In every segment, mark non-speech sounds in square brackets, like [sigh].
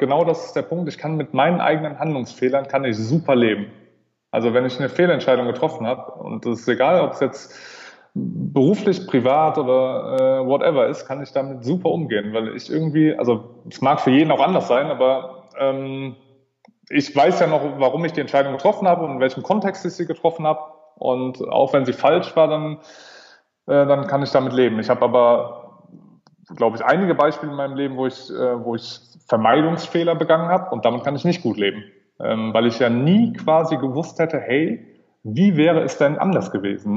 genau das ist der Punkt. Ich kann mit meinen eigenen Handlungsfehlern kann ich super leben. Also wenn ich eine Fehlentscheidung getroffen habe und es ist egal, ob es jetzt beruflich, privat oder äh, whatever ist, kann ich damit super umgehen, weil ich irgendwie, also es mag für jeden auch anders sein, aber ähm, ich weiß ja noch, warum ich die Entscheidung getroffen habe und in welchem Kontext ich sie getroffen habe. Und auch wenn sie falsch war, dann, äh, dann kann ich damit leben. Ich habe aber, glaube ich, einige Beispiele in meinem Leben, wo ich, äh, wo ich Vermeidungsfehler begangen habe und damit kann ich nicht gut leben. Ähm, weil ich ja nie quasi gewusst hätte, hey, wie wäre es denn anders gewesen?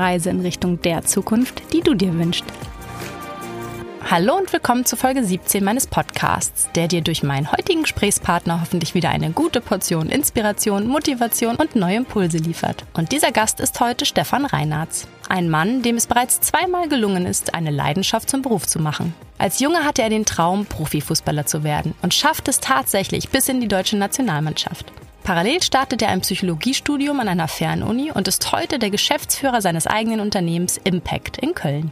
Reise in Richtung der Zukunft, die du dir wünschst. Hallo und willkommen zu Folge 17 meines Podcasts, der dir durch meinen heutigen Gesprächspartner hoffentlich wieder eine gute Portion Inspiration, Motivation und neue Impulse liefert. Und dieser Gast ist heute Stefan Reinartz. Ein Mann, dem es bereits zweimal gelungen ist, eine Leidenschaft zum Beruf zu machen. Als Junge hatte er den Traum, Profifußballer zu werden und schafft es tatsächlich bis in die deutsche Nationalmannschaft. Parallel startet er ein Psychologiestudium an einer Fernuni und ist heute der Geschäftsführer seines eigenen Unternehmens Impact in Köln.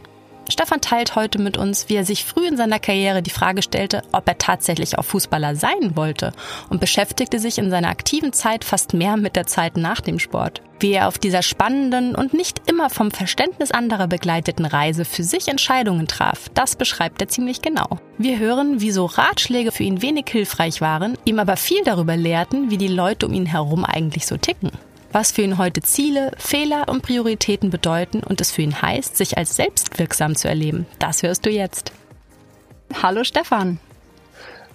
Stefan teilt heute mit uns, wie er sich früh in seiner Karriere die Frage stellte, ob er tatsächlich auch Fußballer sein wollte und beschäftigte sich in seiner aktiven Zeit fast mehr mit der Zeit nach dem Sport. Wie er auf dieser spannenden und nicht immer vom Verständnis anderer begleiteten Reise für sich Entscheidungen traf, das beschreibt er ziemlich genau. Wir hören, wieso Ratschläge für ihn wenig hilfreich waren, ihm aber viel darüber lehrten, wie die Leute um ihn herum eigentlich so ticken was für ihn heute Ziele, Fehler und Prioritäten bedeuten und es für ihn heißt, sich als selbstwirksam zu erleben. Das hörst du jetzt. Hallo Stefan.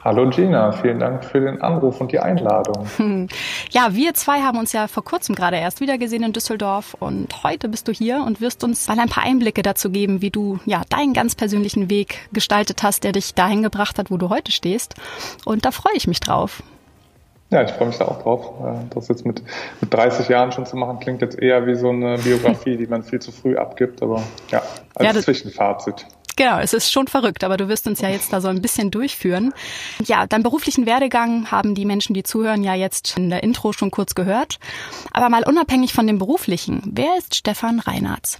Hallo Gina, vielen Dank für den Anruf und die Einladung. Ja, wir zwei haben uns ja vor kurzem gerade erst wiedergesehen in Düsseldorf und heute bist du hier und wirst uns mal ein paar Einblicke dazu geben, wie du ja deinen ganz persönlichen Weg gestaltet hast, der dich dahin gebracht hat, wo du heute stehst. Und da freue ich mich drauf. Ja, ich freue mich da auch drauf. Äh, das jetzt mit, mit 30 Jahren schon zu machen, klingt jetzt eher wie so eine Biografie, die man viel zu früh abgibt, aber ja, als ja, Zwischenfazit. Genau, es ist schon verrückt, aber du wirst uns ja jetzt da so ein bisschen durchführen. Ja, deinen beruflichen Werdegang haben die Menschen, die zuhören, ja jetzt in der Intro schon kurz gehört. Aber mal unabhängig von dem beruflichen, wer ist Stefan Reinhardt?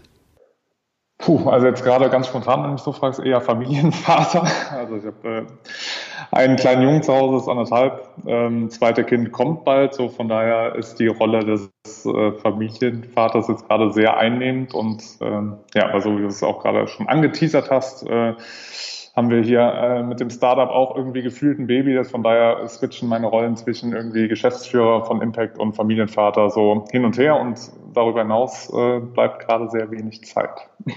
Puh, also jetzt gerade ganz spontan, wenn du mich so fragst, eher Familienvater. [laughs] Also ich habe äh, einen kleinen Jungen zu Hause, ist anderthalb. Ähm, zweite Kind kommt bald, so von daher ist die Rolle des äh, Familienvaters jetzt gerade sehr einnehmend und ähm, ja, also wie du es auch gerade schon angeteasert hast, äh, haben wir hier äh, mit dem Startup auch irgendwie gefühlt ein Baby. Das von daher switchen meine Rollen zwischen irgendwie Geschäftsführer von Impact und Familienvater so hin und her und darüber hinaus äh, bleibt gerade sehr wenig Zeit. [laughs]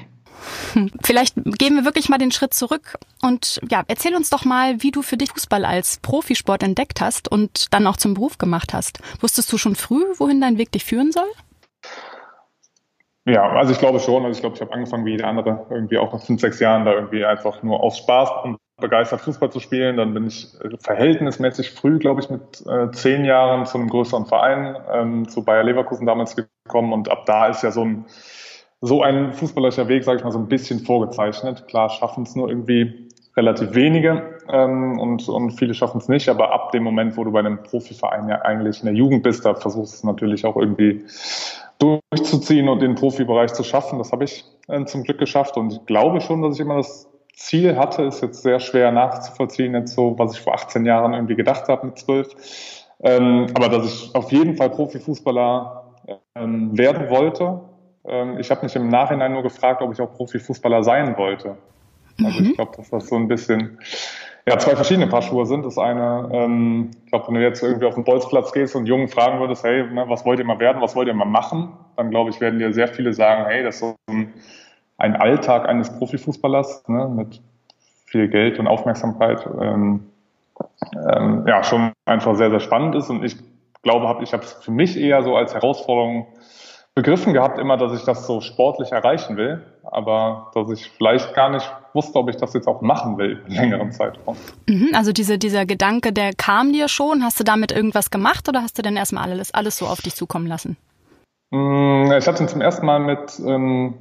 Vielleicht gehen wir wirklich mal den Schritt zurück und ja, erzähl uns doch mal, wie du für dich Fußball als Profisport entdeckt hast und dann auch zum Beruf gemacht hast. Wusstest du schon früh, wohin dein Weg dich führen soll? Ja, also ich glaube schon. Also ich glaube, ich habe angefangen wie jeder andere, irgendwie auch nach fünf, sechs Jahren da irgendwie einfach nur aus Spaß und begeistert Fußball zu spielen. Dann bin ich äh, verhältnismäßig früh, glaube ich, mit äh, zehn Jahren zu einem größeren Verein, ähm, zu Bayer Leverkusen damals gekommen. Und ab da ist ja so ein so ein fußballerischer Weg, sage ich mal, so ein bisschen vorgezeichnet. Klar schaffen es nur irgendwie relativ wenige ähm, und, und viele schaffen es nicht, aber ab dem Moment, wo du bei einem Profiverein ja eigentlich in der Jugend bist, da versuchst du es natürlich auch irgendwie durchzuziehen und den Profibereich zu schaffen. Das habe ich äh, zum Glück geschafft und ich glaube schon, dass ich immer das Ziel hatte, ist jetzt sehr schwer nachzuvollziehen, jetzt so, was ich vor 18 Jahren irgendwie gedacht habe mit 12. Ähm, aber dass ich auf jeden Fall Profifußballer ähm, werden wollte ähm, ich habe mich im Nachhinein nur gefragt, ob ich auch Profifußballer sein wollte. Also mhm. ich glaube, dass das so ein bisschen ja, zwei verschiedene Paar Schuhe sind. Das eine, ähm, ich glaube, wenn du jetzt irgendwie auf den Bolzplatz gehst und Jungen fragen würdest, hey, ne, was wollt ihr mal werden, was wollt ihr mal machen, dann glaube ich, werden dir sehr viele sagen, hey, das ist so ein, ein Alltag eines Profifußballers ne, mit viel Geld und Aufmerksamkeit. Ähm, ähm, ja, schon einfach sehr, sehr spannend ist. Und ich glaube, hab, ich habe es für mich eher so als Herausforderung begriffen gehabt immer, dass ich das so sportlich erreichen will, aber dass ich vielleicht gar nicht wusste, ob ich das jetzt auch machen will, in längeren Zeitraum. Mhm, also diese, dieser Gedanke, der kam dir schon. Hast du damit irgendwas gemacht oder hast du denn erstmal alles, alles so auf dich zukommen lassen? Mm, ich hatte ihn zum ersten Mal mit ähm,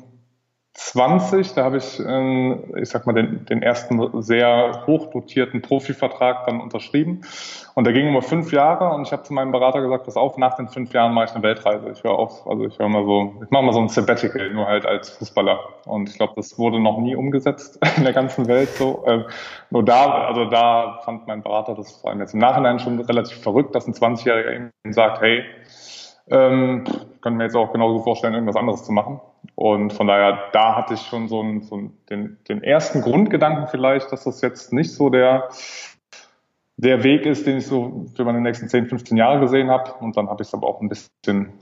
20, da habe ich, ähm, ich sag mal, den, den ersten sehr hochdotierten Profivertrag dann unterschrieben. Und der ging über fünf Jahre und ich habe zu meinem Berater gesagt, pass auf, nach den fünf Jahren mache ich eine Weltreise. Ich höre auf, also ich höre mal so, ich mache mal so ein Sabbatical, nur halt als Fußballer. Und ich glaube, das wurde noch nie umgesetzt [laughs] in der ganzen Welt so. Ähm, nur da, also da fand mein Berater das vor allem jetzt im Nachhinein schon relativ verrückt, dass ein 20-Jähriger ihm sagt, hey, ähm, können mir jetzt auch genauso vorstellen, irgendwas anderes zu machen. Und von daher, da hatte ich schon so, einen, so den, den ersten Grundgedanken vielleicht, dass das jetzt nicht so der, der Weg ist, den ich so für meine nächsten 10, 15 Jahre gesehen habe. Und dann habe ich es aber auch ein bisschen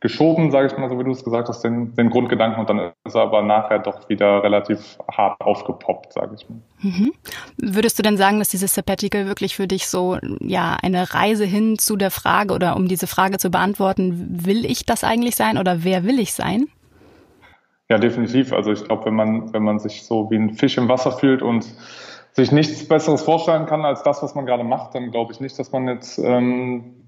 geschoben, sage ich mal, so wie du es gesagt hast, den, den Grundgedanken. Und dann ist er aber nachher doch wieder relativ hart aufgepoppt, sage ich mal. Mhm. Würdest du denn sagen, dass dieses Sabbatical wirklich für dich so ja eine Reise hin zu der Frage oder um diese Frage zu beantworten, will ich das eigentlich sein oder wer will ich sein? Ja, definitiv. Also ich glaube, wenn man, wenn man sich so wie ein Fisch im Wasser fühlt und sich nichts Besseres vorstellen kann als das, was man gerade macht, dann glaube ich nicht, dass man jetzt ähm,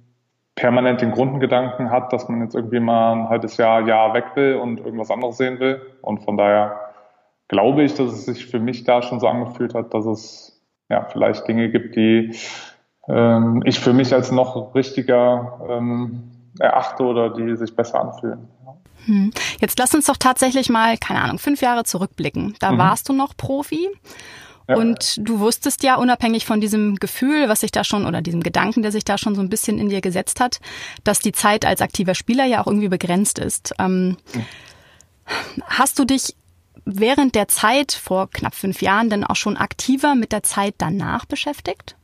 permanent den Grundgedanken hat, dass man jetzt irgendwie mal ein halbes Jahr, Jahr weg will und irgendwas anderes sehen will. Und von daher glaube ich, dass es sich für mich da schon so angefühlt hat, dass es ja vielleicht Dinge gibt, die ähm, ich für mich als noch richtiger ähm, erachte oder die sich besser anfühlen. Hm. Jetzt lass uns doch tatsächlich mal, keine Ahnung, fünf Jahre zurückblicken. Da mhm. warst du noch Profi. Ja. Und du wusstest ja, unabhängig von diesem Gefühl, was sich da schon, oder diesem Gedanken, der sich da schon so ein bisschen in dir gesetzt hat, dass die Zeit als aktiver Spieler ja auch irgendwie begrenzt ist. Ähm, mhm. Hast du dich während der Zeit vor knapp fünf Jahren denn auch schon aktiver mit der Zeit danach beschäftigt?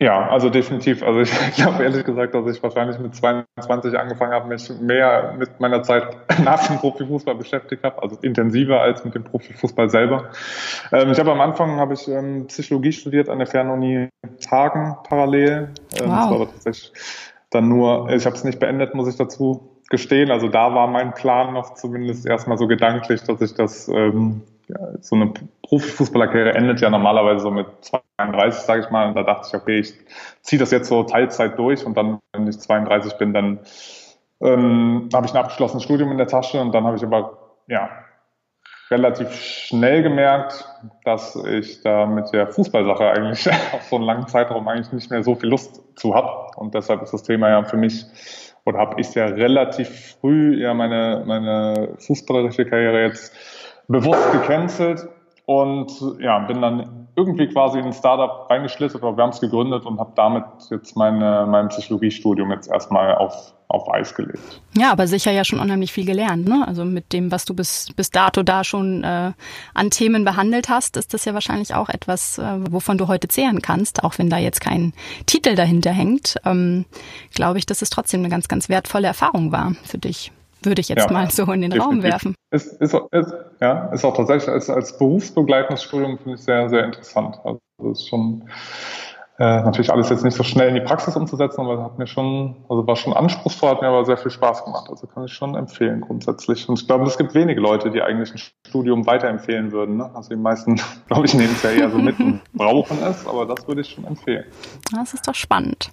Ja, also definitiv. Also [laughs] ich glaube ehrlich gesagt, dass ich wahrscheinlich mit 22 angefangen habe, mich mehr mit meiner Zeit [laughs] nach dem Profifußball beschäftigt habe, also intensiver als mit dem Profifußball selber. Ähm, ich habe am Anfang habe ich ähm, Psychologie studiert an der Fernuni Hagen parallel. Ähm, wow. Das war aber tatsächlich dann nur, ich habe es nicht beendet, muss ich dazu gestehen. Also da war mein Plan noch zumindest erstmal so gedanklich, dass ich das ähm, ja, so eine Profifußballerkarriere endet ja normalerweise so mit 32, sage ich mal. Und da dachte ich, okay, ich ziehe das jetzt so Teilzeit durch und dann, wenn ich 32 bin, dann ähm, habe ich ein abgeschlossenes Studium in der Tasche und dann habe ich aber ja relativ schnell gemerkt, dass ich da mit der Fußballsache eigentlich [laughs] auf so einen langen Zeitraum eigentlich nicht mehr so viel Lust zu habe. Und deshalb ist das Thema ja für mich oder habe ich ja relativ früh ja meine, meine fußballerische Karriere jetzt bewusst gecancelt und ja, bin dann irgendwie quasi in ein Startup reingeschlittert oder wir haben es gegründet und habe damit jetzt meine, mein Psychologiestudium jetzt erstmal auf, auf Eis gelegt. Ja, aber sicher ja schon unheimlich viel gelernt, ne? Also mit dem, was du bis, bis dato da schon äh, an Themen behandelt hast, ist das ja wahrscheinlich auch etwas, äh, wovon du heute zehren kannst, auch wenn da jetzt kein Titel dahinter hängt. Ähm, Glaube ich, dass es trotzdem eine ganz, ganz wertvolle Erfahrung war für dich würde ich jetzt ja, mal so in den Raum werfen. Ist, ist, ist, ja, ist auch tatsächlich als, als berufsbegleitendes Studium finde ich sehr, sehr interessant. Also das ist schon äh, natürlich alles jetzt nicht so schnell in die Praxis umzusetzen, aber hat mir schon, also war schon anspruchsvoll, hat mir aber sehr viel Spaß gemacht. Also kann ich schon empfehlen grundsätzlich. Und ich glaube, es gibt wenige Leute, die eigentlich ein Studium weiterempfehlen würden. Ne? Also die meisten, [laughs] glaube ich, nehmen es ja eher so mit und [laughs] brauchen es, aber das würde ich schon empfehlen. Das ist doch spannend.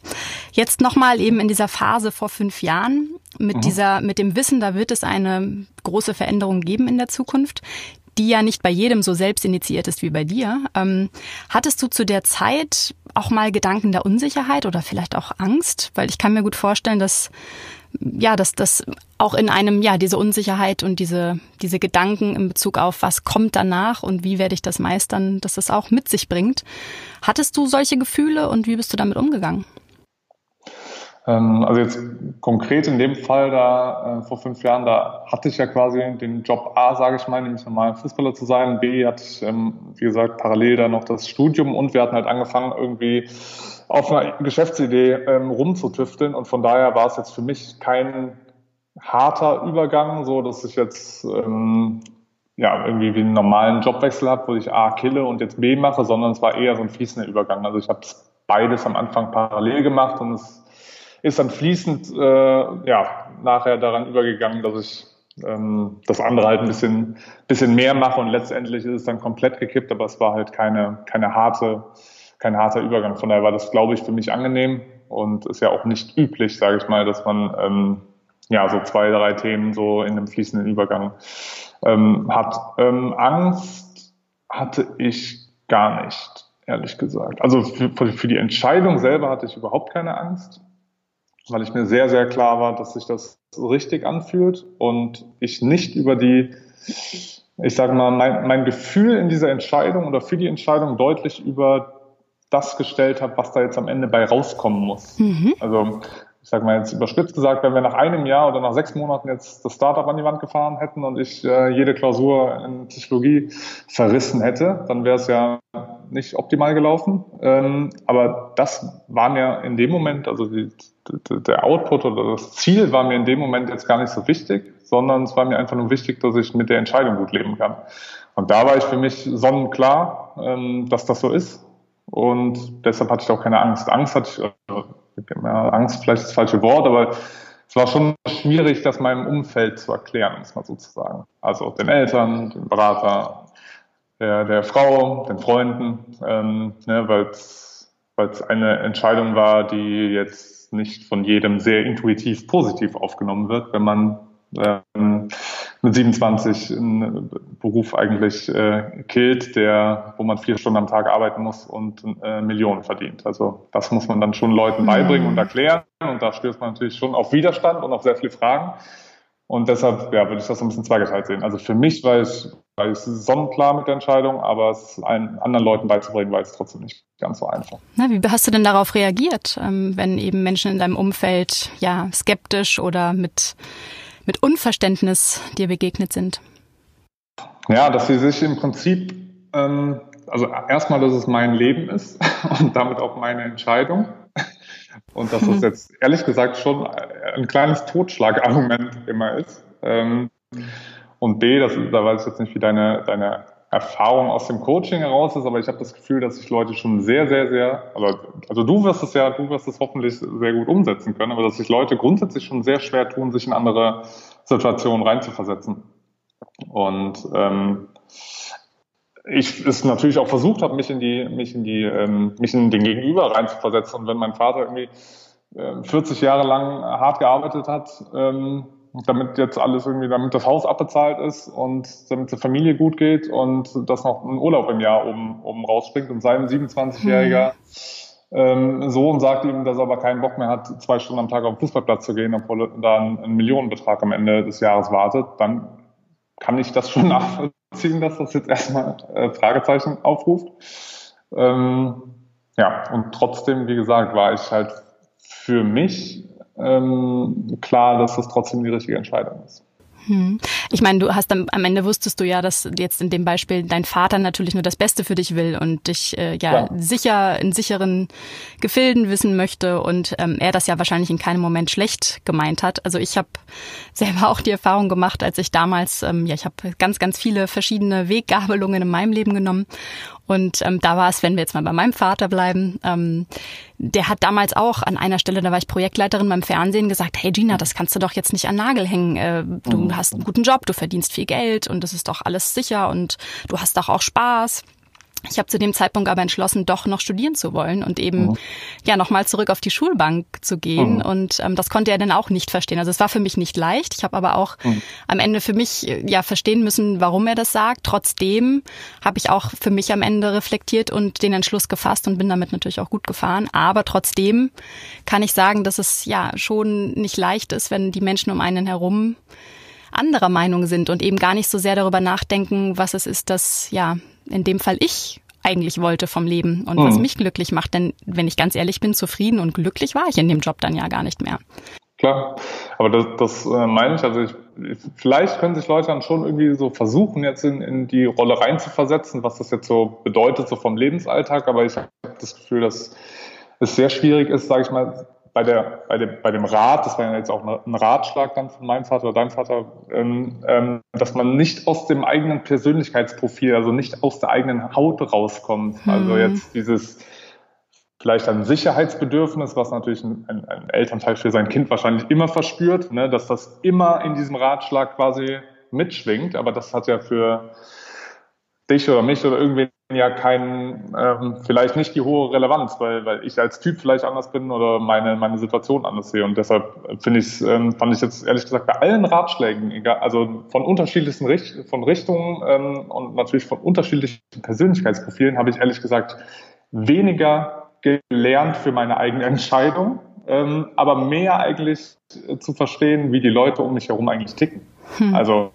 Jetzt nochmal eben in dieser Phase vor fünf Jahren mit mhm. dieser, mit dem Wissen, da wird es eine große Veränderung geben in der Zukunft die ja nicht bei jedem so selbst initiiert ist wie bei dir. Ähm, hattest du zu der Zeit auch mal Gedanken der Unsicherheit oder vielleicht auch Angst? Weil ich kann mir gut vorstellen, dass ja, dass das auch in einem, ja, diese Unsicherheit und diese, diese Gedanken in Bezug auf, was kommt danach und wie werde ich das meistern, dass das auch mit sich bringt. Hattest du solche Gefühle und wie bist du damit umgegangen? Ähm, also jetzt konkret in dem Fall da äh, vor fünf Jahren, da hatte ich ja quasi den Job A, sage ich mal, nämlich normal Fußballer zu sein. B hatte ich, ähm, wie gesagt, parallel da noch das Studium und wir hatten halt angefangen irgendwie auf einer Geschäftsidee ähm, rumzutüfteln und von daher war es jetzt für mich kein harter Übergang, so dass ich jetzt ähm, ja irgendwie wie einen normalen Jobwechsel habe, wo ich A kille und jetzt B mache, sondern es war eher so ein fließender Übergang. Also ich habe beides am Anfang parallel gemacht und es ist dann fließend äh, ja nachher daran übergegangen, dass ich ähm, das andere halt ein bisschen, bisschen mehr mache und letztendlich ist es dann komplett gekippt, aber es war halt keine, keine harte, kein harter Übergang. Von daher war das, glaube ich, für mich angenehm und ist ja auch nicht üblich, sage ich mal, dass man ähm, ja so zwei, drei Themen so in einem fließenden Übergang ähm, hat. Ähm, Angst hatte ich gar nicht, ehrlich gesagt. Also für, für die Entscheidung selber hatte ich überhaupt keine Angst weil ich mir sehr, sehr klar war, dass sich das richtig anfühlt und ich nicht über die, ich sage mal, mein, mein Gefühl in dieser Entscheidung oder für die Entscheidung deutlich über das gestellt habe, was da jetzt am Ende bei rauskommen muss. Mhm. Also ich sage mal jetzt überspitzt gesagt, wenn wir nach einem Jahr oder nach sechs Monaten jetzt das Startup an die Wand gefahren hätten und ich äh, jede Klausur in Psychologie verrissen hätte, dann wäre es ja nicht optimal gelaufen. Ähm, aber das war mir in dem Moment, also die, der Output oder das Ziel war mir in dem Moment jetzt gar nicht so wichtig, sondern es war mir einfach nur wichtig, dass ich mit der Entscheidung gut leben kann. Und da war ich für mich sonnenklar, ähm, dass das so ist. Und deshalb hatte ich auch keine Angst. Angst hatte ich, also ja, Angst vielleicht das falsche Wort, aber es war schon schwierig, das meinem Umfeld zu erklären, muss man sozusagen. Also den Eltern, den Berater, der, der Frau, den Freunden, ähm, ne, weil es eine Entscheidung war, die jetzt nicht von jedem sehr intuitiv positiv aufgenommen wird, wenn man ähm, mit 27 einen Beruf eigentlich äh, killt, der, wo man vier Stunden am Tag arbeiten muss und äh, Millionen verdient. Also das muss man dann schon Leuten beibringen und erklären und da stößt man natürlich schon auf Widerstand und auf sehr viele Fragen. Und deshalb ja, würde ich das so ein bisschen zweigeteilt sehen. Also für mich war ich, war ich sonnenklar mit der Entscheidung, aber es allen anderen Leuten beizubringen, war es trotzdem nicht ganz so einfach. Na, wie hast du denn darauf reagiert, ähm, wenn eben Menschen in deinem Umfeld ja skeptisch oder mit mit Unverständnis dir begegnet sind? Ja, dass sie sich im Prinzip, ähm, also erstmal, dass es mein Leben ist [laughs] und damit auch meine Entscheidung. Und dass das mhm. jetzt ehrlich gesagt schon ein kleines Totschlagargument immer ist. Ähm, und B, das, da weiß ich jetzt nicht, wie deine, deine Erfahrung aus dem Coaching heraus ist, aber ich habe das Gefühl, dass sich Leute schon sehr, sehr, sehr, also, also du wirst es ja, du wirst es hoffentlich sehr gut umsetzen können, aber dass sich Leute grundsätzlich schon sehr schwer tun, sich in andere Situationen reinzuversetzen. Und ähm, ich es natürlich auch versucht habe, mich in die, mich in die, ähm, mich in den Gegenüber reinzuversetzen. Und wenn mein Vater irgendwie äh, 40 Jahre lang hart gearbeitet hat, ähm, damit jetzt alles irgendwie, damit das Haus abbezahlt ist und damit die Familie gut geht und dass noch ein Urlaub im Jahr oben, oben rausspringt und sein 27-jähriger mhm. ähm, Sohn sagt ihm, dass er aber keinen Bock mehr hat, zwei Stunden am Tag auf den Fußballplatz zu gehen, obwohl da ein, ein Millionenbetrag am Ende des Jahres wartet, dann kann ich das schon [laughs] nachvollziehen, dass das jetzt erstmal äh, Fragezeichen aufruft. Ähm, ja, und trotzdem, wie gesagt, war ich halt für mich ähm, klar, dass das trotzdem die richtige Entscheidung ist. Hm. Ich meine, du hast am, am Ende wusstest du ja, dass jetzt in dem Beispiel dein Vater natürlich nur das Beste für dich will und dich äh, ja, ja, sicher in sicheren Gefilden wissen möchte und ähm, er das ja wahrscheinlich in keinem Moment schlecht gemeint hat. Also ich habe selber auch die Erfahrung gemacht, als ich damals, ähm, ja, ich habe ganz, ganz viele verschiedene Weggabelungen in meinem Leben genommen und ähm, da war es, wenn wir jetzt mal bei meinem Vater bleiben, ähm, der hat damals auch an einer Stelle, da war ich Projektleiterin beim Fernsehen, gesagt, hey Gina, das kannst du doch jetzt nicht an Nagel hängen. Äh, du mhm. hast einen guten Job, du verdienst viel Geld und das ist doch alles sicher und du hast doch auch Spaß. Ich habe zu dem Zeitpunkt aber entschlossen, doch noch studieren zu wollen und eben mhm. ja nochmal zurück auf die Schulbank zu gehen. Mhm. Und ähm, das konnte er dann auch nicht verstehen. Also es war für mich nicht leicht. Ich habe aber auch mhm. am Ende für mich ja verstehen müssen, warum er das sagt. Trotzdem habe ich auch für mich am Ende reflektiert und den Entschluss gefasst und bin damit natürlich auch gut gefahren. Aber trotzdem kann ich sagen, dass es ja schon nicht leicht ist, wenn die Menschen um einen herum anderer Meinung sind und eben gar nicht so sehr darüber nachdenken, was es ist, dass ja in dem Fall ich eigentlich wollte vom Leben und mhm. was mich glücklich macht. Denn wenn ich ganz ehrlich bin, zufrieden und glücklich war ich in dem Job dann ja gar nicht mehr. Klar, aber das, das äh, meine ich, also ich, vielleicht können sich Leute dann schon irgendwie so versuchen, jetzt in, in die Rolle reinzuversetzen, was das jetzt so bedeutet, so vom Lebensalltag, aber ich habe das Gefühl, dass es sehr schwierig ist, sage ich mal, bei, der, bei, dem, bei dem Rat, das war ja jetzt auch ein Ratschlag dann von meinem Vater oder deinem Vater, ähm, ähm, dass man nicht aus dem eigenen Persönlichkeitsprofil, also nicht aus der eigenen Haut rauskommt. Mhm. Also jetzt dieses vielleicht ein Sicherheitsbedürfnis, was natürlich ein, ein, ein, Elternteil für sein Kind wahrscheinlich immer verspürt, ne, dass das immer in diesem Ratschlag quasi mitschwingt, aber das hat ja für dich oder mich oder irgendwen ja keinen, ähm, vielleicht nicht die hohe Relevanz, weil, weil ich als Typ vielleicht anders bin oder meine, meine Situation anders sehe. Und deshalb finde ich, ähm, fand ich jetzt ehrlich gesagt bei allen Ratschlägen, egal, also von unterschiedlichsten Richt von Richtungen ähm, und natürlich von unterschiedlichen Persönlichkeitsprofilen habe ich ehrlich gesagt weniger gelernt für meine eigene Entscheidung, ähm, aber mehr eigentlich zu verstehen, wie die Leute um mich herum eigentlich ticken. Hm. Also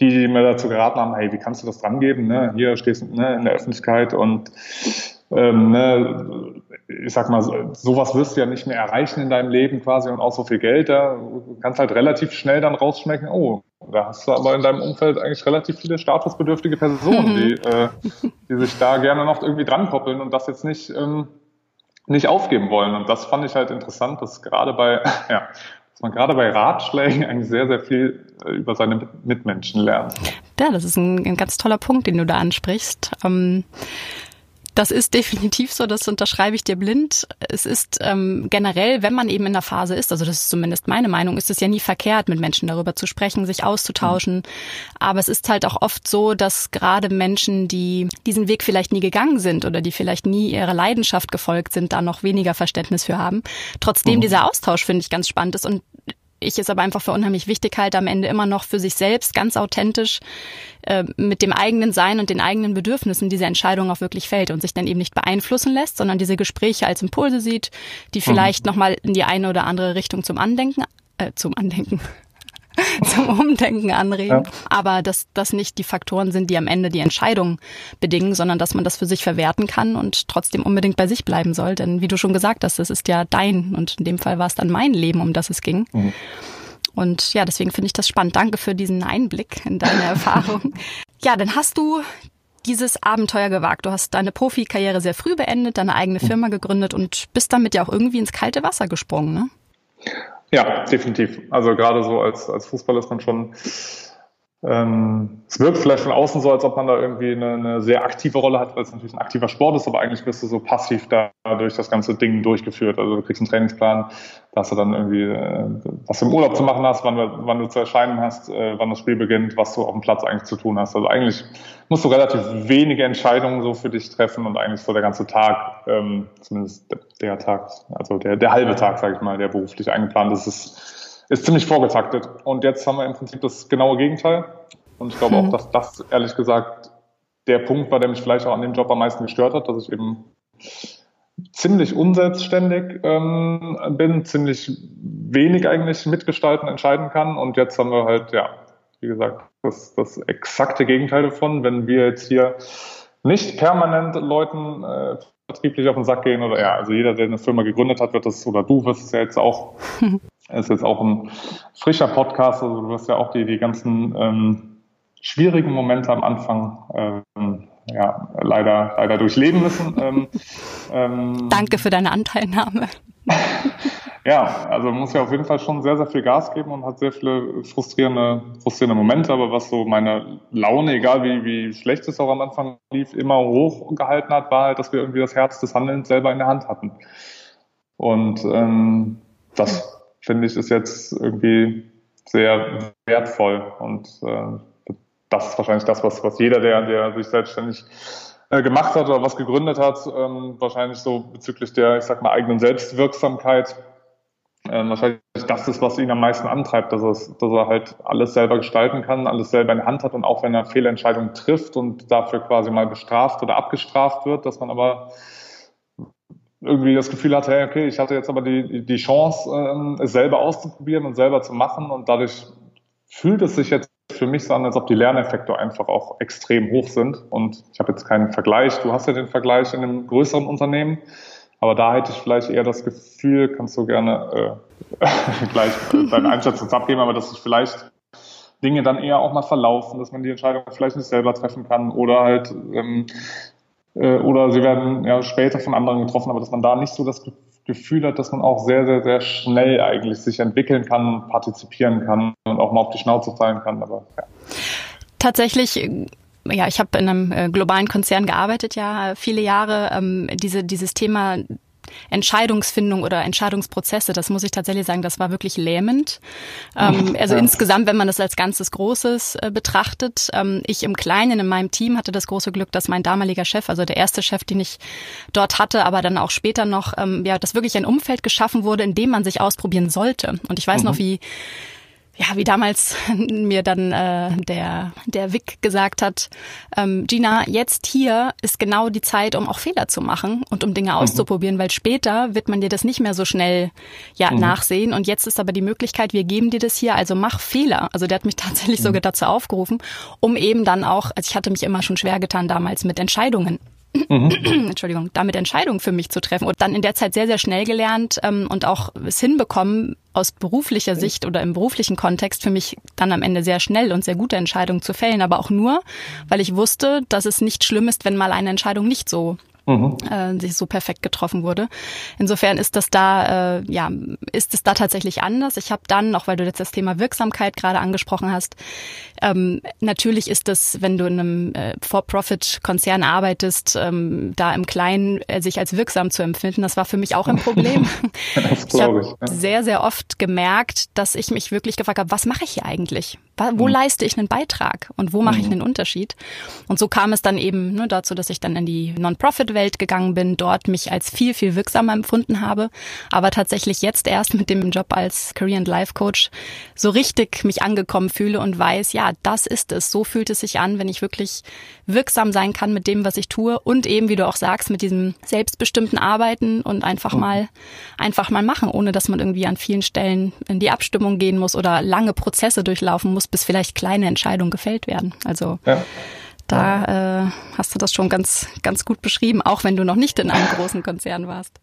die, die mir dazu geraten haben, hey, wie kannst du das drangeben? Ne? Hier stehst du ne, in der Öffentlichkeit und ähm, ne, ich sag mal, sowas wirst du ja nicht mehr erreichen in deinem Leben quasi und auch so viel Geld, da kannst halt relativ schnell dann rausschmecken, oh, da hast du aber in deinem Umfeld eigentlich relativ viele statusbedürftige Personen, die, äh, die sich da gerne noch irgendwie dran koppeln und das jetzt nicht, ähm, nicht aufgeben wollen. Und das fand ich halt interessant, dass gerade bei, [laughs] ja, man gerade bei Ratschlägen eigentlich sehr, sehr viel äh, über seine Mitmenschen lernt. Ja, das ist ein, ein ganz toller Punkt, den du da ansprichst. Ähm, das ist definitiv so, das unterschreibe ich dir blind. Es ist ähm, generell, wenn man eben in der Phase ist, also das ist zumindest meine Meinung, ist es ja nie verkehrt, mit Menschen darüber zu sprechen, sich auszutauschen. Aber es ist halt auch oft so, dass gerade Menschen, die diesen Weg vielleicht nie gegangen sind oder die vielleicht nie ihrer Leidenschaft gefolgt sind, da noch weniger Verständnis für haben. Trotzdem mhm. dieser Austausch finde ich ganz spannend ist und ich es aber einfach für unheimlich wichtig halte, am Ende immer noch für sich selbst ganz authentisch äh, mit dem eigenen Sein und den eigenen Bedürfnissen diese Entscheidung auch wirklich fällt und sich dann eben nicht beeinflussen lässt, sondern diese Gespräche als Impulse sieht, die mhm. vielleicht mhm. nochmal in die eine oder andere Richtung zum Andenken, äh, zum Andenken, [laughs] zum Umdenken anregen. Ja. Aber dass das nicht die Faktoren sind, die am Ende die Entscheidung bedingen, sondern dass man das für sich verwerten kann und trotzdem unbedingt bei sich bleiben soll. Denn wie du schon gesagt hast, es ist ja dein und in dem Fall war es dann mein Leben, um das es ging. Mhm. Und ja, deswegen finde ich das spannend. Danke für diesen Einblick in deine [laughs] Erfahrung. ja, dann hast du dieses Abenteuer gewagt. Du hast deine Profikarriere sehr früh beendet, deine eigene mhm. Firma gegründet und bist damit ja auch irgendwie ins kalte Wasser gesprungen, ne? Ja, definitiv. Also gerade so als, als Fußballer ist man schon ähm, es wirkt vielleicht von außen so, als ob man da irgendwie eine, eine sehr aktive Rolle hat, weil es natürlich ein aktiver Sport ist, aber eigentlich bist du so passiv da durch das ganze Ding durchgeführt. Also du kriegst einen Trainingsplan, da hast du dann irgendwie, äh, was du im Urlaub zu machen hast, wann, wann du zu erscheinen hast, äh, wann das Spiel beginnt, was du auf dem Platz eigentlich zu tun hast. Also eigentlich musst du relativ wenige Entscheidungen so für dich treffen und eigentlich so der ganze Tag, ähm, zumindest der Tag, also der, der halbe Tag, sage ich mal, der beruflich eingeplant ist, ist ist ziemlich vorgetaktet. Und jetzt haben wir im Prinzip das genaue Gegenteil. Und ich glaube mhm. auch, dass das ehrlich gesagt der Punkt war, der mich vielleicht auch an dem Job am meisten gestört hat, dass ich eben ziemlich unselbstständig ähm, bin, ziemlich wenig eigentlich mitgestalten, entscheiden kann. Und jetzt haben wir halt, ja, wie gesagt, das, das exakte Gegenteil davon. Wenn wir jetzt hier nicht permanent Leuten äh, vertrieblich auf den Sack gehen oder ja, also jeder, der eine Firma gegründet hat, wird das, oder du wirst es ja jetzt auch [laughs] ist jetzt auch ein frischer Podcast, also du wirst ja auch die, die ganzen ähm, schwierigen Momente am Anfang ähm, ja, leider, leider durchleben müssen. [laughs] Ähm, ähm, Danke für deine Anteilnahme. [laughs] ja, also man muss ja auf jeden Fall schon sehr, sehr viel Gas geben und hat sehr viele frustrierende, frustrierende Momente, aber was so meine Laune, egal wie, wie schlecht es auch am Anfang lief, immer hochgehalten hat, war halt, dass wir irgendwie das Herz des Handelns selber in der Hand hatten. Und ähm, das finde ich, ist jetzt irgendwie sehr wertvoll. Und äh, das ist wahrscheinlich das, was, was jeder, der, der sich selbstständig äh, gemacht hat oder was gegründet hat, ähm, wahrscheinlich so bezüglich der, ich sag mal, eigenen Selbstwirksamkeit, äh, wahrscheinlich das ist, was ihn am meisten antreibt, dass, es, dass er halt alles selber gestalten kann, alles selber in der Hand hat und auch wenn er Fehlentscheidungen trifft und dafür quasi mal bestraft oder abgestraft wird, dass man aber irgendwie das Gefühl hatte, hey, okay, ich hatte jetzt aber die, die Chance, ähm, es selber auszuprobieren und selber zu machen. Und dadurch fühlt es sich jetzt für mich so an, als ob die Lerneffekte einfach auch extrem hoch sind. Und ich habe jetzt keinen Vergleich, du hast ja den Vergleich in einem größeren Unternehmen, aber da hätte ich vielleicht eher das Gefühl, kannst du gerne äh, [laughs] gleich deine Einschätzung abgeben, aber dass ich vielleicht Dinge dann eher auch mal verlaufen, dass man die Entscheidung vielleicht nicht selber treffen kann oder halt ähm, äh, oder sie werden ja später von anderen getroffen, aber dass man da nicht so das Gefühl hat, dass man auch sehr, sehr, sehr schnell eigentlich sich entwickeln kann, partizipieren kann und auch mal auf die Schnauze fallen kann. Aber ja. Tatsächlich ja, ich habe in einem äh, globalen Konzern gearbeitet, ja, viele Jahre. Ähm, diese, dieses Thema Entscheidungsfindung oder Entscheidungsprozesse, das muss ich tatsächlich sagen, das war wirklich lähmend. Ähm, also ja. insgesamt, wenn man das als ganzes Großes äh, betrachtet. Ähm, ich im Kleinen, in meinem Team hatte das große Glück, dass mein damaliger Chef, also der erste Chef, den ich dort hatte, aber dann auch später noch, ähm, ja, dass wirklich ein Umfeld geschaffen wurde, in dem man sich ausprobieren sollte. Und ich weiß mhm. noch, wie ja, wie damals [laughs] mir dann äh, der der Vic gesagt hat, ähm, Gina, jetzt hier ist genau die Zeit, um auch Fehler zu machen und um Dinge mhm. auszuprobieren, weil später wird man dir das nicht mehr so schnell ja mhm. nachsehen und jetzt ist aber die Möglichkeit, wir geben dir das hier, also mach Fehler. Also der hat mich [laughs] tatsächlich mhm. sogar dazu aufgerufen, um eben dann auch, also ich hatte mich immer schon schwer getan damals mit Entscheidungen Mhm. [clears throat] Entschuldigung, damit Entscheidungen für mich zu treffen und dann in der Zeit sehr, sehr schnell gelernt ähm, und auch es hinbekommen, aus beruflicher Sicht oder im beruflichen Kontext für mich dann am Ende sehr schnell und sehr gute Entscheidungen zu fällen, aber auch nur, weil ich wusste, dass es nicht schlimm ist, wenn mal eine Entscheidung nicht so mhm. äh, so perfekt getroffen wurde. Insofern ist das da, äh, ja, ist es da tatsächlich anders. Ich habe dann, auch weil du jetzt das Thema Wirksamkeit gerade angesprochen hast, ähm, natürlich ist es, wenn du in einem äh, For-Profit-Konzern arbeitest, ähm, da im Kleinen äh, sich als wirksam zu empfinden, das war für mich auch ein Problem. [laughs] ich habe ja. sehr, sehr oft gemerkt, dass ich mich wirklich gefragt habe, was mache ich hier eigentlich? Wo mhm. leiste ich einen Beitrag und wo mache ich mhm. einen Unterschied? Und so kam es dann eben ne, dazu, dass ich dann in die Non-Profit-Welt gegangen bin, dort mich als viel, viel wirksamer empfunden habe, aber tatsächlich jetzt erst mit dem Job als Career and Life Coach so richtig mich angekommen fühle und weiß, ja, das ist es. So fühlt es sich an, wenn ich wirklich wirksam sein kann mit dem, was ich tue und eben, wie du auch sagst, mit diesem selbstbestimmten Arbeiten und einfach mhm. mal, einfach mal machen, ohne dass man irgendwie an vielen Stellen in die Abstimmung gehen muss oder lange Prozesse durchlaufen muss muss, bis vielleicht kleine Entscheidungen gefällt werden. Also ja. da äh, hast du das schon ganz, ganz gut beschrieben, auch wenn du noch nicht in einem großen Konzern warst.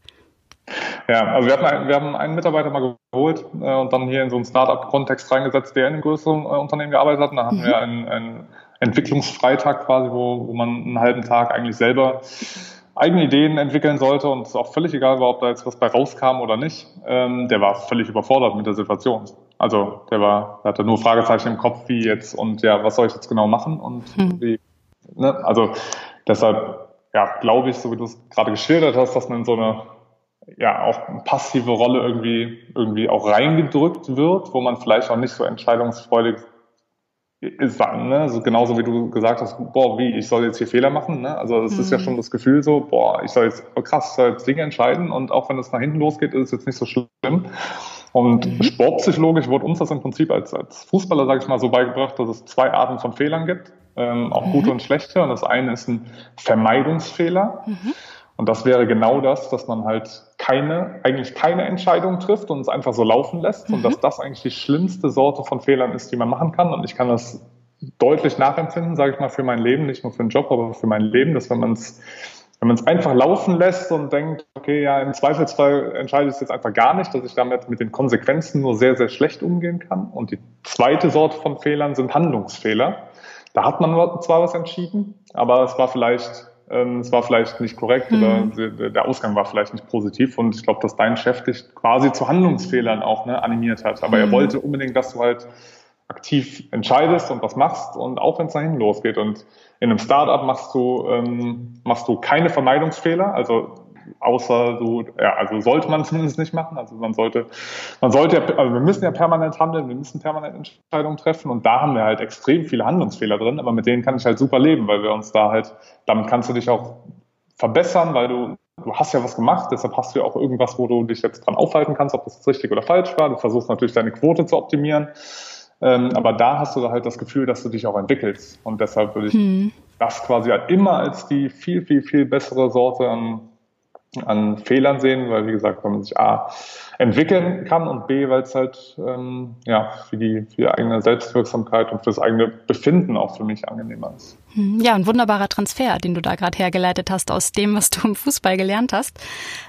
Ja, also wir, hatten, wir haben einen Mitarbeiter mal geholt äh, und dann hier in so einen Startup-Kontext reingesetzt, der in einem größeren äh, Unternehmen gearbeitet hat. Und da hatten mhm. wir einen, einen Entwicklungsfreitag quasi, wo, wo man einen halben Tag eigentlich selber eigene Ideen entwickeln sollte und es auch völlig egal war, ob da jetzt was bei rauskam oder nicht. Ähm, der war völlig überfordert mit der Situation. Also der war, der hatte nur Fragezeichen im Kopf, wie jetzt und ja, was soll ich jetzt genau machen und hm. wie, ne? Also deshalb, ja, glaube ich, so wie du es gerade geschildert hast, dass man in so eine ja auch passive Rolle irgendwie irgendwie auch reingedrückt wird, wo man vielleicht auch nicht so entscheidungsfreudig ist, ne? also genauso wie du gesagt hast, boah, wie, ich soll jetzt hier Fehler machen, ne? Also es mhm. ist ja mhm. schon das Gefühl so, boah, ich soll jetzt, oh krass, ich soll jetzt Dinge entscheiden und auch wenn es nach hinten losgeht, ist es jetzt nicht so schlimm. Und mhm. sportpsychologisch wurde uns das im Prinzip als, als Fußballer, sage ich mal, so beigebracht, dass es zwei Arten von Fehlern gibt, ähm, auch mhm. gute und schlechte. Und das eine ist ein Vermeidungsfehler. Mhm. Und das wäre genau das, dass man halt keine, eigentlich keine Entscheidung trifft und es einfach so laufen lässt. Und dass mhm. das eigentlich die schlimmste Sorte von Fehlern ist, die man machen kann. Und ich kann das deutlich nachempfinden, sage ich mal, für mein Leben, nicht nur für den Job, aber für mein Leben, dass wenn man es wenn man es einfach laufen lässt und denkt, okay, ja, im Zweifelsfall entscheide ich es jetzt einfach gar nicht, dass ich damit mit den Konsequenzen nur sehr, sehr schlecht umgehen kann. Und die zweite Sorte von Fehlern sind Handlungsfehler. Da hat man zwar was entschieden, aber es war vielleicht es war vielleicht nicht korrekt mhm. oder der Ausgang war vielleicht nicht positiv. Und ich glaube, dass dein Chef dich quasi zu Handlungsfehlern auch ne, animiert hat. Aber mhm. er wollte unbedingt, dass du halt aktiv entscheidest und was machst und auch wenn es dahin losgeht. Und in einem Startup machst du, ähm, machst du keine Vermeidungsfehler, also außer du, ja, also sollte man zumindest nicht machen. Also man sollte, man sollte ja, also wir müssen ja permanent handeln, wir müssen permanent Entscheidungen treffen und da haben wir halt extrem viele Handlungsfehler drin, aber mit denen kann ich halt super leben, weil wir uns da halt, damit kannst du dich auch verbessern, weil du du hast ja was gemacht, deshalb hast du ja auch irgendwas, wo du dich jetzt dran aufhalten kannst, ob das jetzt richtig oder falsch war. Du versuchst natürlich deine Quote zu optimieren. Ähm, aber da hast du halt das Gefühl, dass du dich auch entwickelst. Und deshalb würde ich hm. das quasi halt immer als die viel, viel, viel bessere Sorte an, an Fehlern sehen, weil wie gesagt, wenn man sich A entwickeln kann und B, weil es halt ähm, ja für die, für die eigene Selbstwirksamkeit und für das eigene Befinden auch für mich angenehmer ist. Hm, ja, ein wunderbarer Transfer, den du da gerade hergeleitet hast aus dem, was du im Fußball gelernt hast.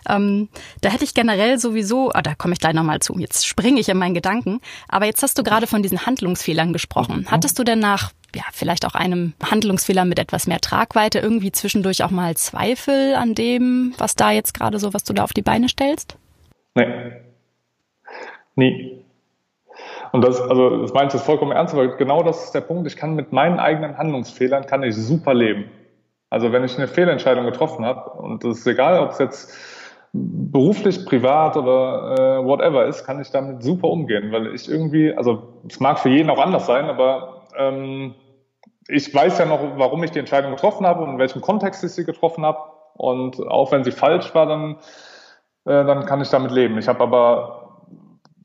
Ähm, da hätte ich generell sowieso, ah, da komme ich gleich nochmal zu, jetzt springe ich in meinen Gedanken, aber jetzt hast du gerade von diesen Handlungsfehlern gesprochen. Mhm. Hattest du denn nach ja, vielleicht auch einem Handlungsfehler mit etwas mehr Tragweite irgendwie zwischendurch auch mal Zweifel an dem, was da jetzt gerade so, was du da auf die Beine stellst? Nee. Nie. Und das, also das meine ich jetzt vollkommen ernst, weil genau das ist der Punkt. Ich kann mit meinen eigenen Handlungsfehlern kann ich super leben. Also wenn ich eine Fehlentscheidung getroffen habe, und das ist egal, ob es jetzt beruflich, privat oder äh, whatever ist, kann ich damit super umgehen, weil ich irgendwie, also es mag für jeden auch anders sein, aber ähm, ich weiß ja noch, warum ich die Entscheidung getroffen habe und in welchem Kontext ich sie getroffen habe. Und auch wenn sie falsch war, dann, äh, dann kann ich damit leben. Ich habe aber,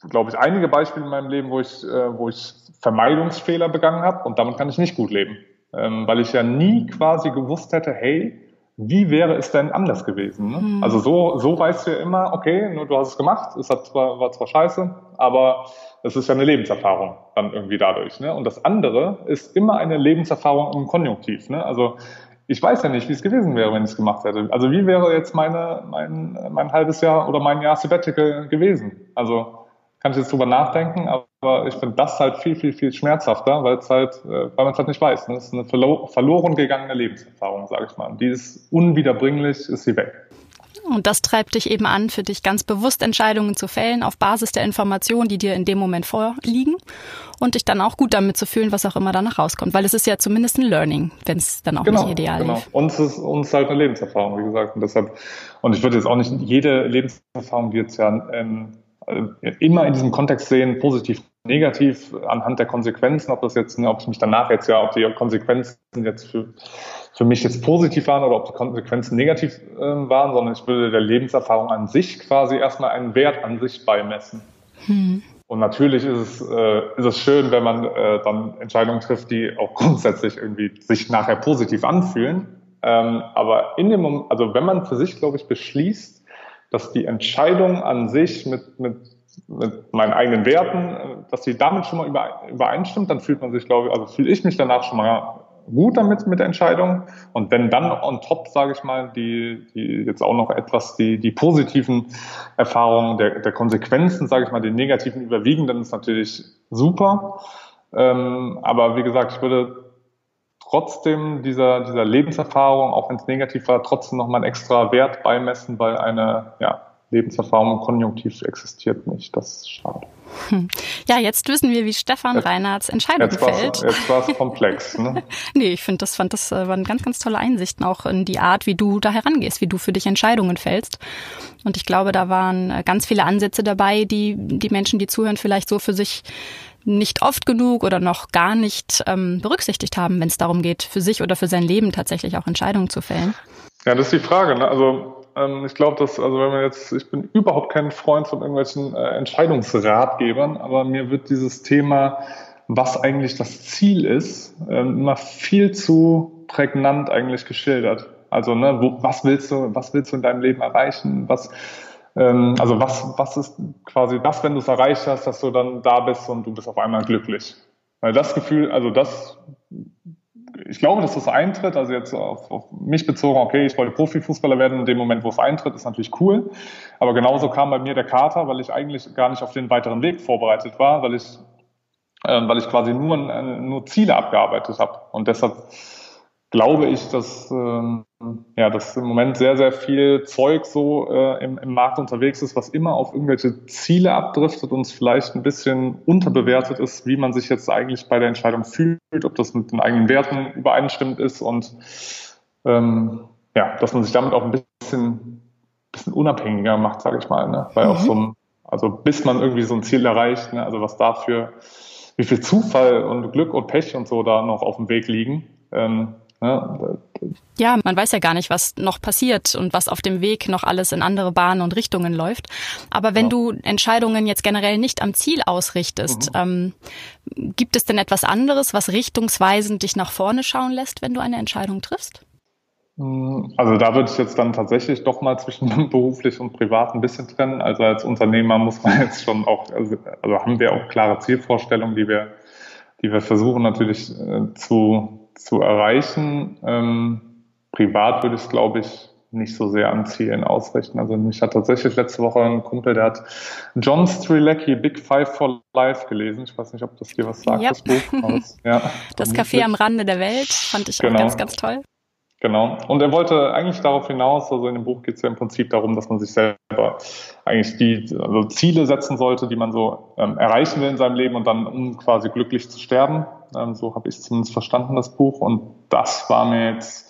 glaube ich, einige Beispiele in meinem Leben, wo ich, äh, wo ich Vermeidungsfehler begangen habe und damit kann ich nicht gut leben. Ähm, weil ich ja nie quasi gewusst hätte, hey, wie wäre es denn anders gewesen? Ne? Mhm. Also so, so weißt du ja immer, okay, nur du hast es gemacht, es hat zwar, war zwar scheiße, aber es ist ja eine Lebenserfahrung dann irgendwie dadurch. Ne? Und das andere ist immer eine Lebenserfahrung im Konjunktiv. Ne? Also ich weiß ja nicht, wie es gewesen wäre, wenn ich es gemacht hätte. Also wie wäre jetzt meine, mein, mein halbes Jahr oder mein Jahr Sabbatical gewesen? Also kann ich jetzt drüber nachdenken, aber ich finde das halt viel, viel, viel schmerzhafter, weil es halt, äh, weil man es halt nicht weiß. Ne? Es ist eine verloren gegangene Lebenserfahrung, sage ich mal. Und die ist unwiederbringlich, ist sie weg. Und das treibt dich eben an, für dich ganz bewusst Entscheidungen zu fällen auf Basis der Informationen, die dir in dem Moment vorliegen und dich dann auch gut damit zu fühlen, was auch immer danach rauskommt. Weil es ist ja zumindest ein Learning, wenn es dann auch genau, nicht ideal genau. ist. Und es ist uns halt eine Lebenserfahrung, wie gesagt. Und deshalb, und ich würde jetzt auch nicht jede Lebenserfahrung, die jetzt ja ähm, äh, immer in diesem Kontext sehen, positiv, negativ, anhand der Konsequenzen, ob das jetzt, ob ich mich danach jetzt ja, ob die Konsequenzen jetzt für, für mich jetzt positiv waren oder ob die Konsequenzen negativ äh, waren, sondern ich würde der Lebenserfahrung an sich quasi erstmal einen Wert an sich beimessen. Hm. Und natürlich ist es, äh, ist es schön, wenn man äh, dann Entscheidungen trifft, die auch grundsätzlich irgendwie sich nachher positiv anfühlen. Ähm, aber in dem Moment, also wenn man für sich, glaube ich, beschließt, dass die Entscheidung an sich mit, mit, mit meinen eigenen Werten, dass sie damit schon mal übereinstimmt, dann fühlt man sich, glaube ich, also fühle ich mich danach schon mal gut damit mit der Entscheidung. Und wenn dann on top, sage ich mal, die, die jetzt auch noch etwas die, die positiven Erfahrungen der, der Konsequenzen, sage ich mal, die negativen überwiegen, dann ist natürlich super. Ähm, aber wie gesagt, ich würde trotzdem dieser, dieser Lebenserfahrung, auch wenn es negativ war, trotzdem nochmal einen extra Wert beimessen, weil eine ja, Lebenserfahrung konjunktiv existiert nicht. Das ist schade. Hm. Ja, jetzt wissen wir, wie Stefan jetzt, Reinhards Entscheidung jetzt fällt. Jetzt war es komplex. [laughs] Ne? nee, ich finde, das fand das äh, waren ganz, ganz tolle Einsichten auch in die Art, wie du da herangehst, wie du für dich Entscheidungen fällst. Und ich glaube, da waren äh, ganz viele Ansätze dabei, die die Menschen, die zuhören, vielleicht so für sich nicht oft genug oder noch gar nicht ähm, berücksichtigt haben, wenn es darum geht, für sich oder für sein Leben tatsächlich auch Entscheidungen zu fällen? Ja, das ist die Frage. Ne? Also ähm, ich glaube, dass, also wenn man jetzt, ich bin überhaupt kein Freund von irgendwelchen äh, Entscheidungsratgebern, aber mir wird dieses Thema, was eigentlich das Ziel ist, ähm, immer viel zu prägnant eigentlich geschildert. Also, ne, wo, was willst du, was willst du in deinem Leben erreichen? Was, ähm, also was, was ist quasi das, wenn du es erreicht hast, dass du dann da bist und du bist auf einmal glücklich? Weil das Gefühl, also das, ich glaube, dass das eintritt, also jetzt auf, auf mich bezogen, okay, ich wollte Profifußballer werden, in dem Moment, wo es eintritt, ist natürlich cool. Aber genauso kam bei mir der Kater, weil ich eigentlich gar nicht auf den weiteren Weg vorbereitet war, weil ich, äh, weil ich quasi nur, nur Ziele abgearbeitet habe. Und deshalb glaube ich, dass, ähm, ja, dass im Moment sehr, sehr viel Zeug so äh, im, im Markt unterwegs ist, was immer auf irgendwelche Ziele abdriftet und es vielleicht ein bisschen unterbewertet ist, wie man sich jetzt eigentlich bei der Entscheidung fühlt, ob das mit den eigenen Werten übereinstimmt ist und ähm, ja, dass man sich damit auch ein bisschen, bisschen unabhängiger macht, sage ich mal. Ne? Weil mhm. auch so ein, also bis man irgendwie so ein Ziel erreicht, ne? also was dafür, wie viel Zufall und Glück und Pech und so da noch auf dem Weg liegen. Ähm, ja, ja, man weiß ja gar nicht, was noch passiert und was auf dem Weg noch alles in andere Bahnen und Richtungen läuft. Aber wenn ja. du Entscheidungen jetzt generell nicht am Ziel ausrichtest, mhm. ähm, gibt es denn etwas anderes, was richtungsweisend dich nach vorne schauen lässt, wenn du eine Entscheidung triffst? Mhm. Also da würde ich jetzt dann tatsächlich doch mal zwischen [laughs] beruflich und privat ein bisschen trennen. Also als Unternehmer muss man [laughs] jetzt schon auch, also, also haben wir auch klare Zielvorstellungen, die wir, die wir versuchen natürlich äh, zu zu erreichen. Ähm, privat würde ich es, glaube ich, nicht so sehr an Zielen ausrichten. Also mich hat tatsächlich letzte Woche ein Kumpel, der hat John Strilecki Big Five for Life gelesen. Ich weiß nicht, ob das dir was sagt, yep. das Buch. [laughs] Das, ja, das Café am Rande der Welt fand ich genau. auch ganz, ganz toll. Genau. Und er wollte eigentlich darauf hinaus, also in dem Buch geht es ja im Prinzip darum, dass man sich selber eigentlich die also Ziele setzen sollte, die man so ähm, erreichen will in seinem Leben und dann um quasi glücklich zu sterben. Ähm, so habe ich zumindest verstanden, das Buch. Und das war mir jetzt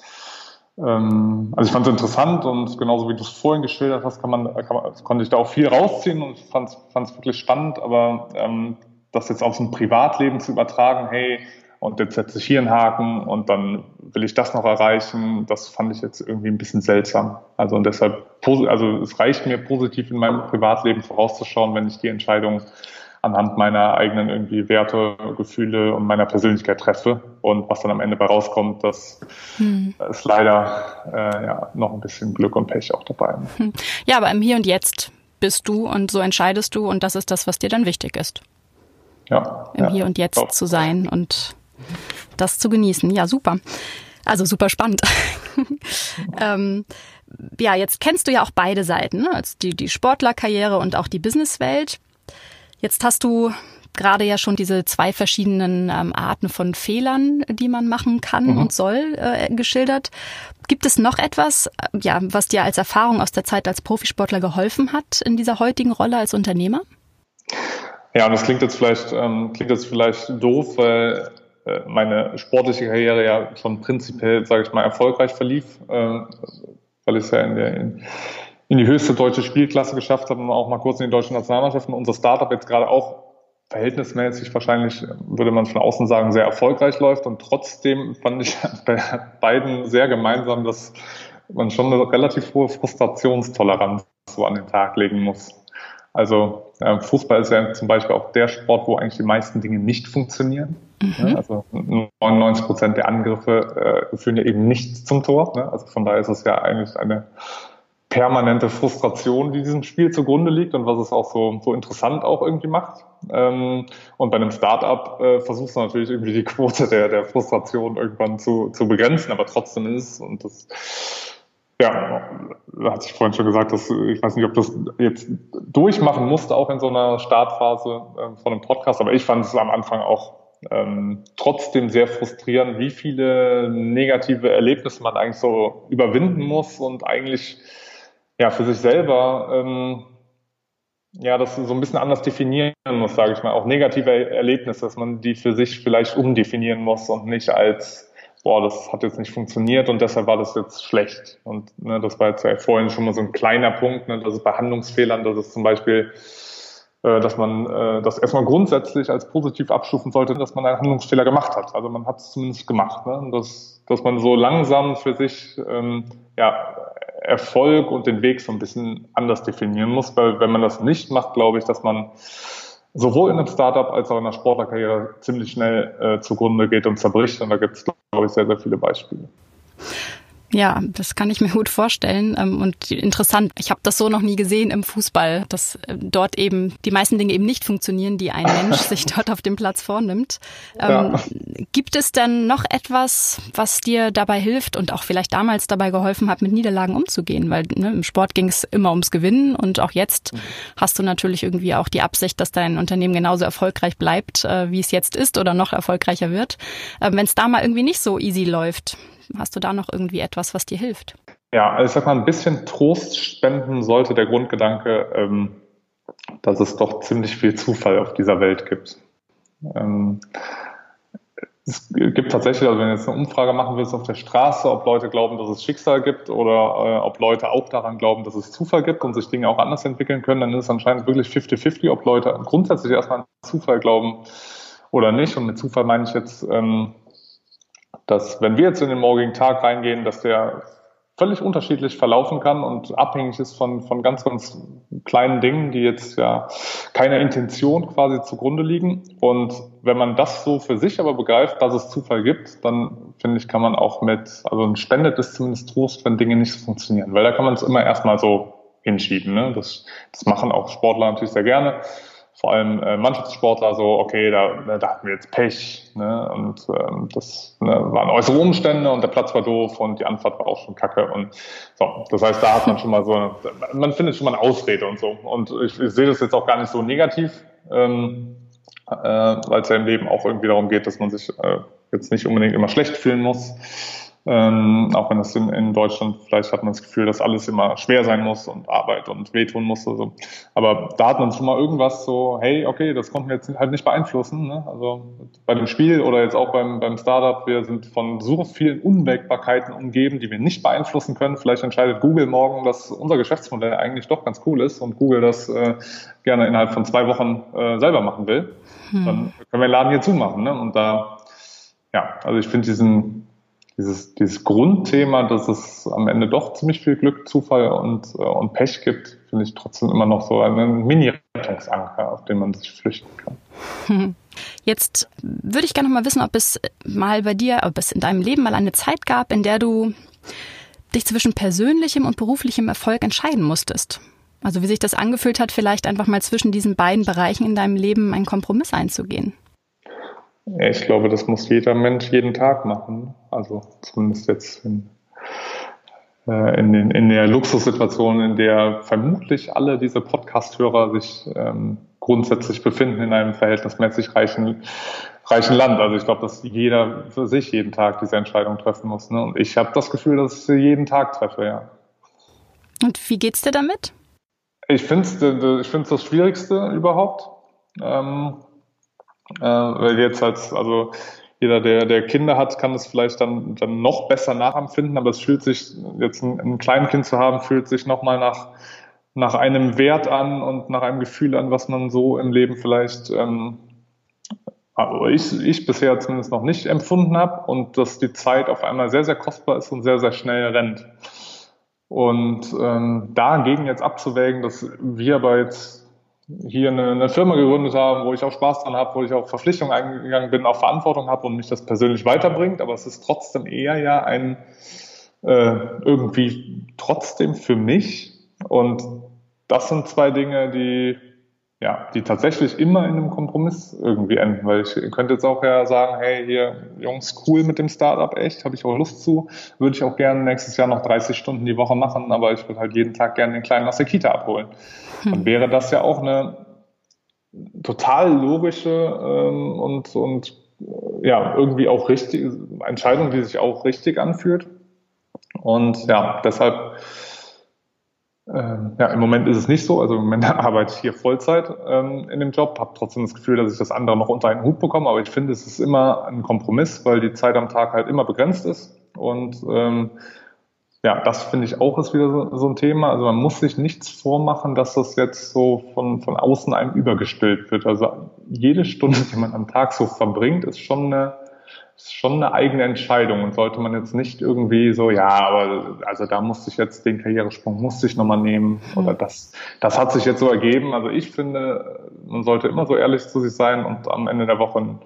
ähm, also ich fand es interessant und genauso wie du es vorhin geschildert hast, kann man, kann man, konnte ich da auch viel rausziehen und fand es wirklich spannend, aber ähm, das jetzt auf ein Privatleben zu übertragen, hey, und jetzt setze ich hier einen Haken und dann will ich das noch erreichen. Das fand ich jetzt irgendwie ein bisschen seltsam. Also und deshalb, also es reicht mir positiv in meinem Privatleben vorauszuschauen, wenn ich die Entscheidung anhand meiner eigenen irgendwie Werte, Gefühle und meiner Persönlichkeit treffe. Und was dann am Ende bei rauskommt, das hm. ist leider äh, ja, noch ein bisschen Glück und Pech auch dabei. Hm. Ja, aber im Hier und Jetzt bist du und so entscheidest du und das ist das, was dir dann wichtig ist. Ja. Im ja, Hier und Jetzt zu sein und das zu genießen. Ja, super. Also super spannend. [laughs] ähm, ja, jetzt kennst du ja auch beide Seiten, ne? also die, die Sportlerkarriere und auch die Businesswelt. Jetzt hast du gerade ja schon diese zwei verschiedenen ähm, Arten von Fehlern, die man machen kann mhm. und soll, äh, geschildert. Gibt es noch etwas, äh, ja, was dir als Erfahrung aus der Zeit als Profisportler geholfen hat in dieser heutigen Rolle als Unternehmer? Ja, und das klingt jetzt vielleicht, ähm, klingt jetzt vielleicht doof, weil meine sportliche Karriere ja schon prinzipiell, sage ich mal, erfolgreich verlief, äh, weil ich es ja in, der, in, in, die höchste deutsche Spielklasse geschafft habe und auch mal kurz in die deutschen Nationalmannschaften. Unser Startup jetzt gerade auch verhältnismäßig wahrscheinlich, würde man von außen sagen, sehr erfolgreich läuft. Und trotzdem fand ich [laughs] bei beiden sehr gemeinsam, dass man schon eine relativ hohe Frustrationstoleranz so an den Tag legen muss. Also äh, Fußball ist ja zum Beispiel auch der Sport, wo eigentlich die meisten Dinge nicht funktionieren. Mhm. Also 99 Prozent der Angriffe äh, führen ja eben nicht zum Tor. Ne? Also von daher ist es ja eigentlich eine permanente Frustration, die diesem Spiel zugrunde liegt und was es auch so, so interessant auch irgendwie macht. Ähm, und bei einem Startup äh, versuchst du natürlich irgendwie die Quote der, der Frustration irgendwann zu, zu begrenzen, aber trotzdem ist und das ja, da hatte ich vorhin schon gesagt, dass ich weiß nicht, ob das jetzt durchmachen musste, auch in so einer Startphase äh, von einem Podcast, aber ich fand es am Anfang auch ähm, trotzdem sehr frustrierend, wie viele negative Erlebnisse man eigentlich so überwinden muss und eigentlich ja für sich selber ähm, ja das so ein bisschen anders definieren muss, sage ich mal, auch negative Erlebnisse, dass man die für sich vielleicht umdefinieren muss und nicht als boah, das hat jetzt nicht funktioniert und deshalb war das jetzt schlecht. Und ne, das war jetzt ja vorhin schon mal so ein kleiner Punkt, ne, dass es bei Handlungsfehlern, dass es zum Beispiel dass man äh, das erstmal grundsätzlich als positiv abstufen sollte, dass man einen Handlungsfehler gemacht hat. Also man hat es zumindest gemacht. Ne? Dass, dass man so langsam für sich ähm, ja, Erfolg und den Weg so ein bisschen anders definieren muss, weil wenn man das nicht macht, glaube ich, dass man sowohl in einem Startup als auch in der Sportlerkarriere ziemlich schnell äh, zugrunde geht und zerbricht. Und da gibt es, glaube ich, sehr, sehr viele Beispiele. Ja, das kann ich mir gut vorstellen ähm, und interessant. Ich habe das so noch nie gesehen im Fußball, dass äh, dort eben die meisten Dinge eben nicht funktionieren, die ein Mensch [laughs] sich dort auf dem Platz vornimmt. Ja. Ähm, gibt es denn noch etwas, was dir dabei hilft und auch vielleicht damals dabei geholfen hat, mit Niederlagen umzugehen? Weil ne, im Sport ging es immer ums Gewinnen und auch jetzt mhm. hast du natürlich irgendwie auch die Absicht, dass dein Unternehmen genauso erfolgreich bleibt, äh, wie es jetzt ist oder noch erfolgreicher wird. Äh, Wenn es da mal irgendwie nicht so easy läuft, Hast du da noch irgendwie etwas, was dir hilft? Ja, also ich sag mal, ein bisschen Trost spenden sollte der Grundgedanke, ähm, dass es doch ziemlich viel Zufall auf dieser Welt gibt. Ähm, es gibt tatsächlich, also wenn du jetzt eine Umfrage machen willst auf der Straße, ob Leute glauben, dass es Schicksal gibt oder äh, ob Leute auch daran glauben, dass es Zufall gibt und sich Dinge auch anders entwickeln können, dann ist es anscheinend wirklich 50-50, ob Leute grundsätzlich erstmal an Zufall glauben oder nicht. Und mit Zufall meine ich jetzt ähm, dass wenn wir jetzt in den morgigen Tag reingehen, dass der völlig unterschiedlich verlaufen kann und abhängig ist von, von ganz, ganz kleinen Dingen, die jetzt ja keiner Intention quasi zugrunde liegen. Und wenn man das so für sich aber begreift, dass es Zufall gibt, dann finde ich, kann man auch mit, also spendet es zumindest Trost, wenn Dinge nicht funktionieren, weil da kann man es immer erstmal so hinschieben. Ne? Das, das machen auch Sportler natürlich sehr gerne vor allem äh, Mannschaftssportler so, okay, da, ne, da hatten wir jetzt Pech ne, und ähm, das ne, waren äußere Umstände und der Platz war doof und die Anfahrt war auch schon kacke und so. Das heißt, da hat man schon mal so, man findet schon mal eine Ausrede und so. Und ich, ich sehe das jetzt auch gar nicht so negativ, ähm, äh, weil es ja im Leben auch irgendwie darum geht, dass man sich äh, jetzt nicht unbedingt immer schlecht fühlen muss Ähm, auch wenn es in, in, Deutschland vielleicht hat man das Gefühl, dass alles immer schwer sein muss und Arbeit und wehtun muss. Also. Aber da hat man schon mal irgendwas so, hey, okay, das konnten wir jetzt halt nicht beeinflussen. Ne? Also bei dem Spiel oder jetzt auch beim, beim Startup, wir sind von so vielen Unwägbarkeiten umgeben, die wir nicht beeinflussen können. Vielleicht entscheidet Google morgen, dass unser Geschäftsmodell eigentlich doch ganz cool ist und Google das äh, gerne innerhalb von zwei Wochen äh, selber machen will. Hm. Dann können wir den Laden hier zumachen. Ne? Und da, ja, also ich finde diesen dieses, dieses Grundthema, dass es am Ende doch ziemlich viel Glück, Zufall und, äh, und Pech gibt, finde ich trotzdem immer noch so einen Mini-Rettungsanker, auf den man sich flüchten kann. Jetzt würde ich gerne noch mal wissen, ob es mal bei dir, ob es in deinem Leben mal eine Zeit gab, in der du dich zwischen persönlichem und beruflichem Erfolg entscheiden musstest. Also wie sich das angefühlt hat, vielleicht einfach mal zwischen diesen beiden Bereichen in deinem Leben einen Kompromiss einzugehen. Ich glaube, das muss jeder Mensch jeden Tag machen. Also zumindest jetzt in, äh, in, den, in der Luxussituation, in der vermutlich alle diese Podcast-Hörer sich ähm, grundsätzlich befinden in einem verhältnismäßig reichen, reichen Land. Also ich glaube, dass jeder für sich jeden Tag diese Entscheidung treffen muss. Ne? Und ich habe das Gefühl, dass ich sie jeden Tag treffe, ja. Und wie geht's dir damit? Ich finde es ich find's das Schwierigste überhaupt. Ähm, äh, weil jetzt halt, also jeder, der, der Kinder hat, kann es vielleicht dann, dann noch besser nachempfinden, aber es fühlt sich, jetzt ein, ein Kleinkind zu haben, fühlt sich nochmal nach, nach einem Wert an und nach einem Gefühl an, was man so im Leben vielleicht, ähm, also ich, ich bisher zumindest noch nicht empfunden habe und dass die Zeit auf einmal sehr, sehr kostbar ist und sehr, sehr schnell rennt. Und ähm, dagegen jetzt abzuwägen, dass wir aber jetzt hier eine, eine Firma gegründet haben, wo ich auch Spaß dran habe, wo ich auch Verpflichtungen eingegangen bin, auch Verantwortung habe und mich das persönlich weiterbringt, aber es ist trotzdem eher ja ein äh, irgendwie trotzdem für mich. Und das sind zwei Dinge, die ja, die tatsächlich immer in einem Kompromiss irgendwie enden, weil ich könnte jetzt auch ja sagen, hey, hier, Jungs, cool mit dem Startup, echt, habe ich auch Lust zu, würde ich auch gerne nächstes Jahr noch 30 Stunden die Woche machen, aber ich würde halt jeden Tag gerne den Kleinen aus der Kita abholen. Hm. Dann wäre das ja auch eine total logische ähm, und, und ja, irgendwie auch richtige Entscheidung, die sich auch richtig anfühlt. Und ja, deshalb ähm, ja, im Moment ist es nicht so. Also im Moment [laughs] arbeite ich hier Vollzeit ähm, in dem Job, habe trotzdem das Gefühl, dass ich das andere noch unter einen Hut bekomme. Aber ich finde, es ist immer ein Kompromiss, weil die Zeit am Tag halt immer begrenzt ist. Und ähm, ja, das finde ich auch ist wieder so, so, ein Thema. Also man muss sich nichts vormachen, dass das jetzt so von, von außen einem übergestellt wird. Also jede Stunde, die man am Tag so verbringt, ist schon eine ist schon eine eigene Entscheidung und sollte man jetzt nicht irgendwie so, ja, aber also da musste ich jetzt den Karrieresprung musste ich nochmal nehmen oder das, das hat sich jetzt so ergeben. Also ich finde, man sollte immer so ehrlich zu sich sein und am Ende der Woche ein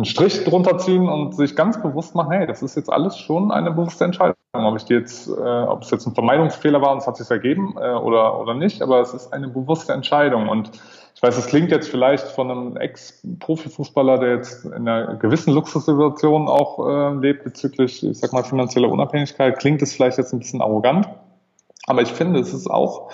einen Strich drunter ziehen und sich ganz bewusst machen, hey, das ist jetzt alles schon eine bewusste Entscheidung. Ob ich die jetzt, äh, ob es jetzt ein Vermeidungsfehler war und es hat sich ergeben äh, oder, oder nicht, aber es ist eine bewusste Entscheidung. Und ich weiß, es klingt jetzt vielleicht von einem Ex-Profifußballer, der jetzt in einer gewissen Luxussituation auch äh, lebt bezüglich, ich sag mal, finanzieller Unabhängigkeit, klingt es vielleicht jetzt ein bisschen arrogant. Aber ich finde, es ist auch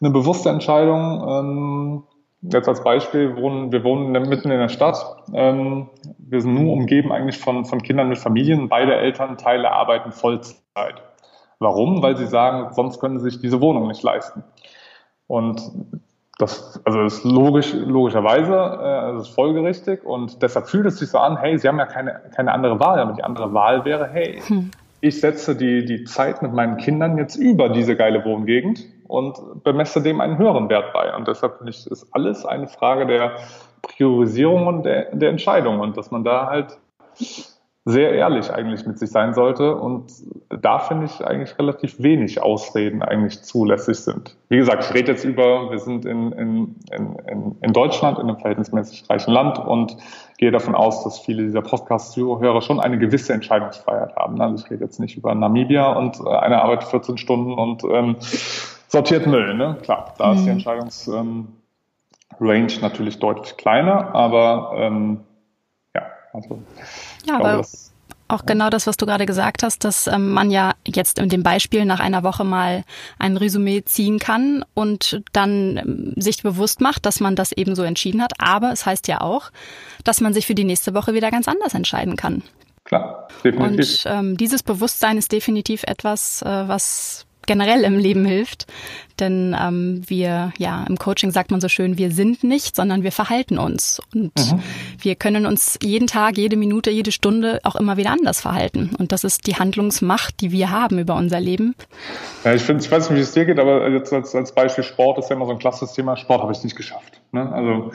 eine bewusste Entscheidung, ähm, jetzt als Beispiel, wir wohnen, wir wohnen mitten in der Stadt. Ähm, wir sind nur umgeben eigentlich von, von Kindern mit Familien. Beide Elternteile arbeiten Vollzeit. Warum? Weil sie sagen, sonst können sie sich diese Wohnung nicht leisten. Und das, also das ist logisch, logischerweise, äh, das ist folgerichtig und deshalb fühlt es sich so an, hey, sie haben ja keine, keine andere Wahl, aber die andere Wahl wäre, hey, hm. ich setze die, die Zeit mit meinen Kindern jetzt über diese geile Wohngegend und bemesse dem einen höheren Wert bei. Und deshalb finde ich, ist alles eine Frage der Priorisierung und der, der Entscheidung und dass man da halt sehr ehrlich eigentlich mit sich sein sollte. Und da finde ich eigentlich relativ wenig Ausreden eigentlich zulässig sind. Wie gesagt, ich rede jetzt über, wir sind in, in, in, in Deutschland, in einem verhältnismäßig reichen Land und gehe davon aus, dass viele dieser Podcast-Zuhörer schon eine gewisse Entscheidungsfreiheit haben. Also ich rede jetzt nicht über Namibia und äh, eine Arbeit 14 Stunden und ähm, sortiert Müll, ne? Klar, da ist die mhm. Entscheidungsrange ähm, natürlich deutlich kleiner, aber ähm, also ja, aber das, auch ja. genau das, was du gerade gesagt hast, dass ähm, man ja jetzt in dem Beispiel nach einer Woche mal ein Resümee ziehen kann und dann ähm, sich bewusst macht, dass man das eben so entschieden hat. Aber es heißt ja auch, dass man sich für die nächste Woche wieder ganz anders entscheiden kann. Klar, definitiv. Und ähm, dieses Bewusstsein ist definitiv etwas, äh, was generell im Leben hilft. Denn ähm, wir, ja, im Coaching sagt man so schön, wir sind nicht, sondern wir verhalten uns. Und mhm. wir können uns jeden Tag, jede Minute, jede Stunde auch immer wieder anders verhalten. Und das ist die Handlungsmacht, die wir haben über unser Leben. Ja, ich finde, ich weiß nicht, wie es dir geht, aber jetzt als, als Beispiel Sport ist ja immer so ein klassisches Thema. Sport habe ich nicht geschafft. Ne? Also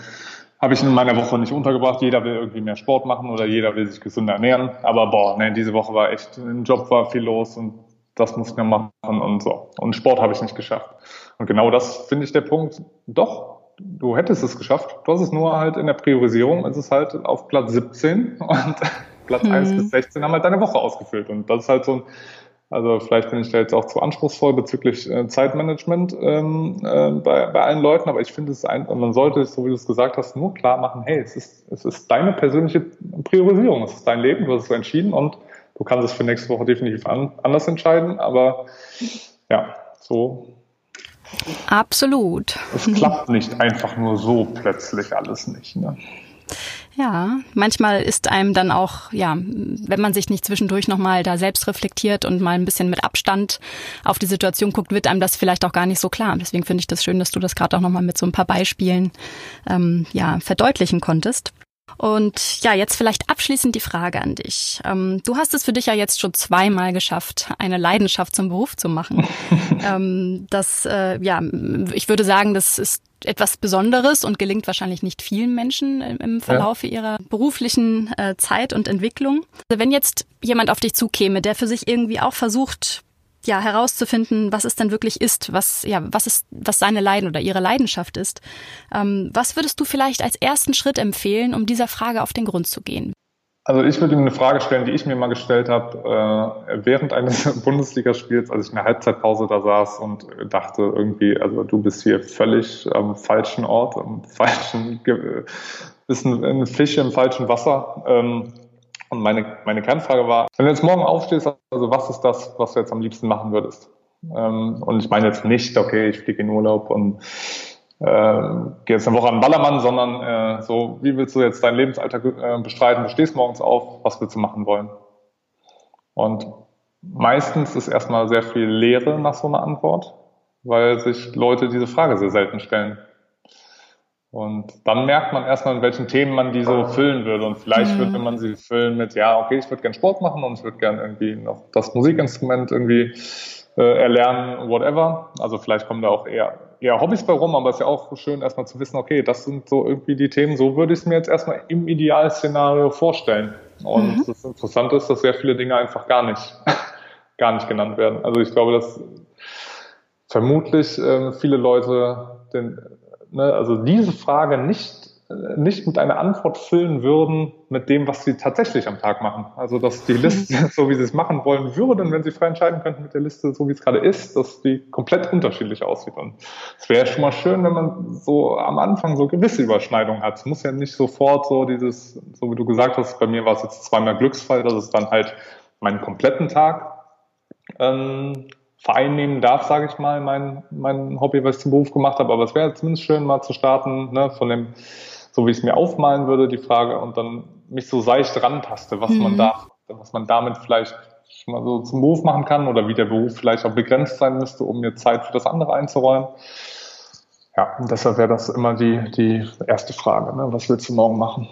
habe ich in meiner Woche nicht untergebracht. Jeder will irgendwie mehr Sport machen oder jeder will sich gesünder ernähren. Aber boah, ne, diese Woche war echt, im Job war viel los und das muss ich noch machen und so. Und Sport habe ich nicht geschafft. Und genau das finde ich der Punkt. Doch, du hättest es geschafft. Du hast es nur halt in der Priorisierung, es ist halt auf Platz 17 und [laughs] Platz hm. 1 bis 16 haben halt deine Woche ausgefüllt. Und das ist halt so ein, also vielleicht bin ich da jetzt auch zu anspruchsvoll bezüglich äh, Zeitmanagement ähm, äh, bei, bei allen Leuten, aber ich finde es ein, man sollte es, so wie du es gesagt hast, nur klar machen, hey, es ist, es ist deine persönliche Priorisierung, es ist dein Leben, du hast es entschieden und Du kannst es für nächste Woche definitiv an, anders entscheiden, aber ja, so. Absolut. Es klappt nicht einfach nur so plötzlich alles nicht. Ne? Ja, manchmal ist einem dann auch, ja, wenn man sich nicht zwischendurch nochmal da selbst reflektiert und mal ein bisschen mit Abstand auf die Situation guckt, wird einem das vielleicht auch gar nicht so klar. Deswegen finde ich das schön, dass du das gerade auch nochmal mit so ein paar Beispielen ähm, ja, verdeutlichen konntest. Und ja, jetzt vielleicht abschließend die Frage an dich. Ähm, du hast es für dich ja jetzt schon zweimal geschafft, eine Leidenschaft zum Beruf zu machen. [laughs] ähm, das, äh, ja, ich würde sagen, das ist etwas Besonderes und gelingt wahrscheinlich nicht vielen Menschen im Verlaufe ja. ihrer beruflichen äh, Zeit und Entwicklung. Also wenn jetzt jemand auf dich zukäme, der für sich irgendwie auch versucht, ja herauszufinden, was es denn wirklich ist, was ja was ist, was seine Leiden oder ihre Leidenschaft ist. Ähm, was würdest du vielleicht als ersten Schritt empfehlen, um dieser Frage auf den Grund zu gehen? Also ich würde ihm eine Frage stellen, die ich mir mal gestellt habe äh, während eines [laughs] Bundesligaspiels, als ich in der Halbzeitpause da saß und dachte irgendwie, also du bist hier völlig am falschen Ort, am [laughs] falschen, bist ein, ein Fisch im falschen Wasser. Ähm, und meine, meine Kernfrage war, wenn du jetzt morgen aufstehst, also was ist das, was du jetzt am liebsten machen würdest? Ähm, und ich meine jetzt nicht, okay, ich fliege in Urlaub und äh, gehe jetzt eine Woche an den Ballermann, sondern äh, so, wie willst du jetzt dein Lebensalltag äh, bestreiten? Du stehst morgens auf, was willst du machen wollen? Und meistens ist erstmal sehr viel Leere nach so einer Antwort, weil sich Leute diese Frage sehr selten stellen. Und dann merkt man erstmal, in welchen Themen man die so füllen würde. Und vielleicht mhm. würde man sie füllen mit, ja, okay, ich würde gern Sport machen und ich würde gern irgendwie noch das Musikinstrument irgendwie äh, erlernen, whatever. Also vielleicht kommen da auch eher, eher Hobbys bei rum, aber es ist ja auch schön, erstmal zu wissen, okay, das sind so irgendwie die Themen, so würde ich es mir jetzt erstmal im Idealszenario vorstellen. Und mhm. das Interessante ist, dass sehr viele Dinge einfach gar nicht, [laughs] gar nicht genannt werden. Also ich glaube, dass vermutlich äh, viele Leute den ne, also diese Frage nicht, äh, nicht mit einer Antwort füllen würden mit dem, was sie tatsächlich am Tag machen. Also dass die [laughs] Liste, so wie sie es machen wollen würden, wenn sie frei entscheiden könnten mit der Liste, so wie es gerade ist, dass die komplett unterschiedlich aussieht. Und es wäre schon mal schön, wenn man so am Anfang so gewisse Überschneidungen hat. Es muss ja nicht sofort so dieses, so wie du gesagt hast, bei mir war es jetzt zweimal Glücksfall, dass es dann halt meinen kompletten Tag ähm, vereinnehmen darf, sage ich mal, mein, mein Hobby, was ich zum Beruf gemacht habe. Aber es wäre zumindest schön, mal zu starten, ne, von dem, so wie ich es mir aufmalen würde, die Frage, und dann mich so seicht rantaste, was mhm. man darf, was man damit vielleicht schon mal so zum Beruf machen kann oder wie der Beruf vielleicht auch begrenzt sein müsste, um mir Zeit für das andere einzuräumen. Ja, und deshalb wäre das immer die, die erste Frage. Ne? Was willst du morgen machen?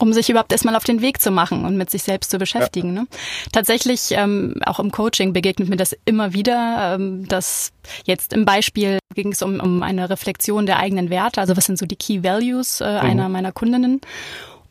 Um sich überhaupt erstmal auf den Weg zu machen und mit sich selbst zu beschäftigen. Ja. Ne? Tatsächlich, ähm, auch im Coaching begegnet mir das immer wieder, ähm, dass jetzt im Beispiel ging es um, um eine Reflexion der eigenen Werte, also was sind so die Key Values äh, mhm. einer meiner Kundinnen.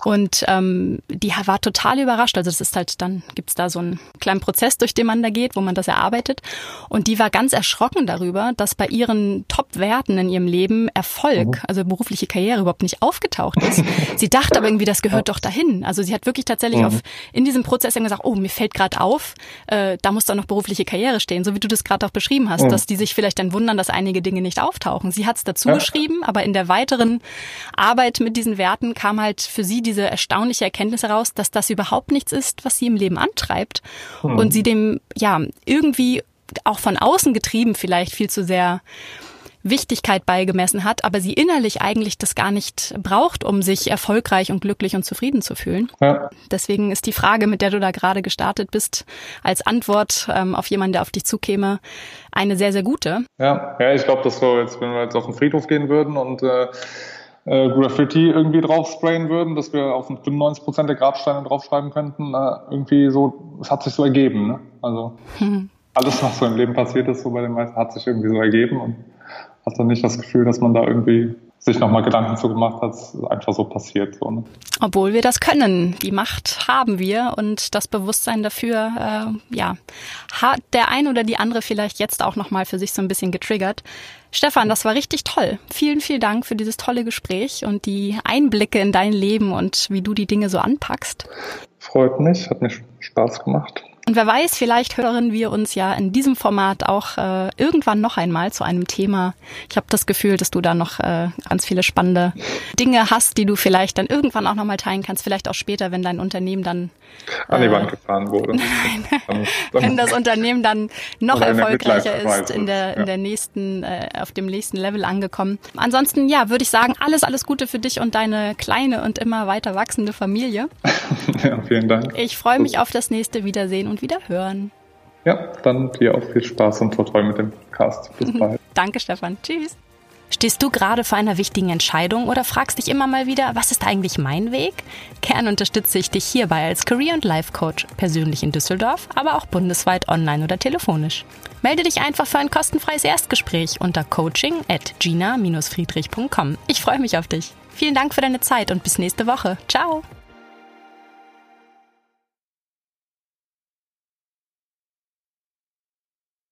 Und ähm, die war total überrascht. Also das ist halt, dann gibt's da so einen kleinen Prozess, durch den man da geht, wo man das erarbeitet. Und die war ganz erschrocken darüber, dass bei ihren Top-Werten in ihrem Leben Erfolg, mhm. also berufliche Karriere überhaupt nicht aufgetaucht ist. sie dachte aber irgendwie, das gehört doch dahin. Also sie hat wirklich tatsächlich mhm. auf, in diesem Prozess gesagt, oh, mir fällt gerade auf, äh, da muss doch noch berufliche Karriere stehen, so wie du das gerade auch beschrieben hast, mhm. dass die sich vielleicht dann wundern, dass einige Dinge nicht auftauchen. Sie hat es dazu ja. geschrieben, aber in der weiteren Arbeit mit diesen Werten kam halt für sie diese erstaunliche Erkenntnis heraus, dass das überhaupt nichts ist, was sie im Leben antreibt hm. und sie dem ja irgendwie auch von außen getrieben vielleicht viel zu sehr Wichtigkeit beigemessen hat, aber sie innerlich eigentlich das gar nicht braucht, um sich erfolgreich und glücklich und zufrieden zu fühlen. Ja. Deswegen ist die Frage, mit der du da gerade gestartet bist, als Antwort ähm, auf jemanden, der auf dich zukäme, eine sehr, sehr gute. Ja, ja ich glaube, dass wir jetzt, wenn wir jetzt auf den Friedhof gehen würden und äh, äh, Graffiti irgendwie drauf sprayen würden, dass wir auf 95 Prozent der Grabsteine draufschreiben könnten, äh, irgendwie so, es hat sich so ergeben. Ne? Also hm. alles, was so im Leben passiert ist, so bei den meisten, hat sich irgendwie so ergeben und hat dann nicht das Gefühl, dass man da irgendwie sich nochmal Gedanken zu gemacht hat, es einfach so passiert. So, ne? Obwohl wir das können. Die Macht haben wir und das Bewusstsein dafür, äh, ja, hat der ein oder die andere vielleicht jetzt auch nochmal für sich so ein bisschen getriggert. Stefan, das war richtig toll. Vielen, vielen Dank für dieses tolle Gespräch und die Einblicke in dein Leben und wie du die Dinge so anpackst. Freut mich, hat mir Spaß gemacht. Und wer weiß, vielleicht hören wir uns ja in diesem Format auch äh, irgendwann noch einmal zu einem Thema. Ich habe das Gefühl, dass du da noch äh, ganz viele spannende Dinge hast, die du vielleicht dann irgendwann auch nochmal teilen kannst. Vielleicht auch später, wenn dein Unternehmen dann äh, an die Wand gefahren wurde. [laughs] Nein, [laughs] wenn das Unternehmen dann noch erfolgreicher ist in der in der nächsten äh, auf dem nächsten Level angekommen. Ansonsten ja, würde ich sagen, alles alles Gute für dich und deine kleine und immer weiter wachsende Familie. [laughs] ja, vielen Dank. Ich freue mich auf das nächste Wiedersehen und wieder hören. Ja, dann dir auch viel Spaß und Vertreu mit dem Cast. Bis [laughs] bald. Danke, Stefan. Tschüss. Stehst du gerade vor einer wichtigen Entscheidung oder fragst dich immer mal wieder, was ist eigentlich mein Weg? Gern unterstütze ich dich hierbei als Career- und Life-Coach, persönlich in Düsseldorf, aber auch bundesweit online oder telefonisch. Melde dich einfach für ein kostenfreies Erstgespräch unter coaching at gina-friedrich.com. Ich freue mich auf dich. Vielen Dank für deine Zeit und bis nächste Woche. Ciao!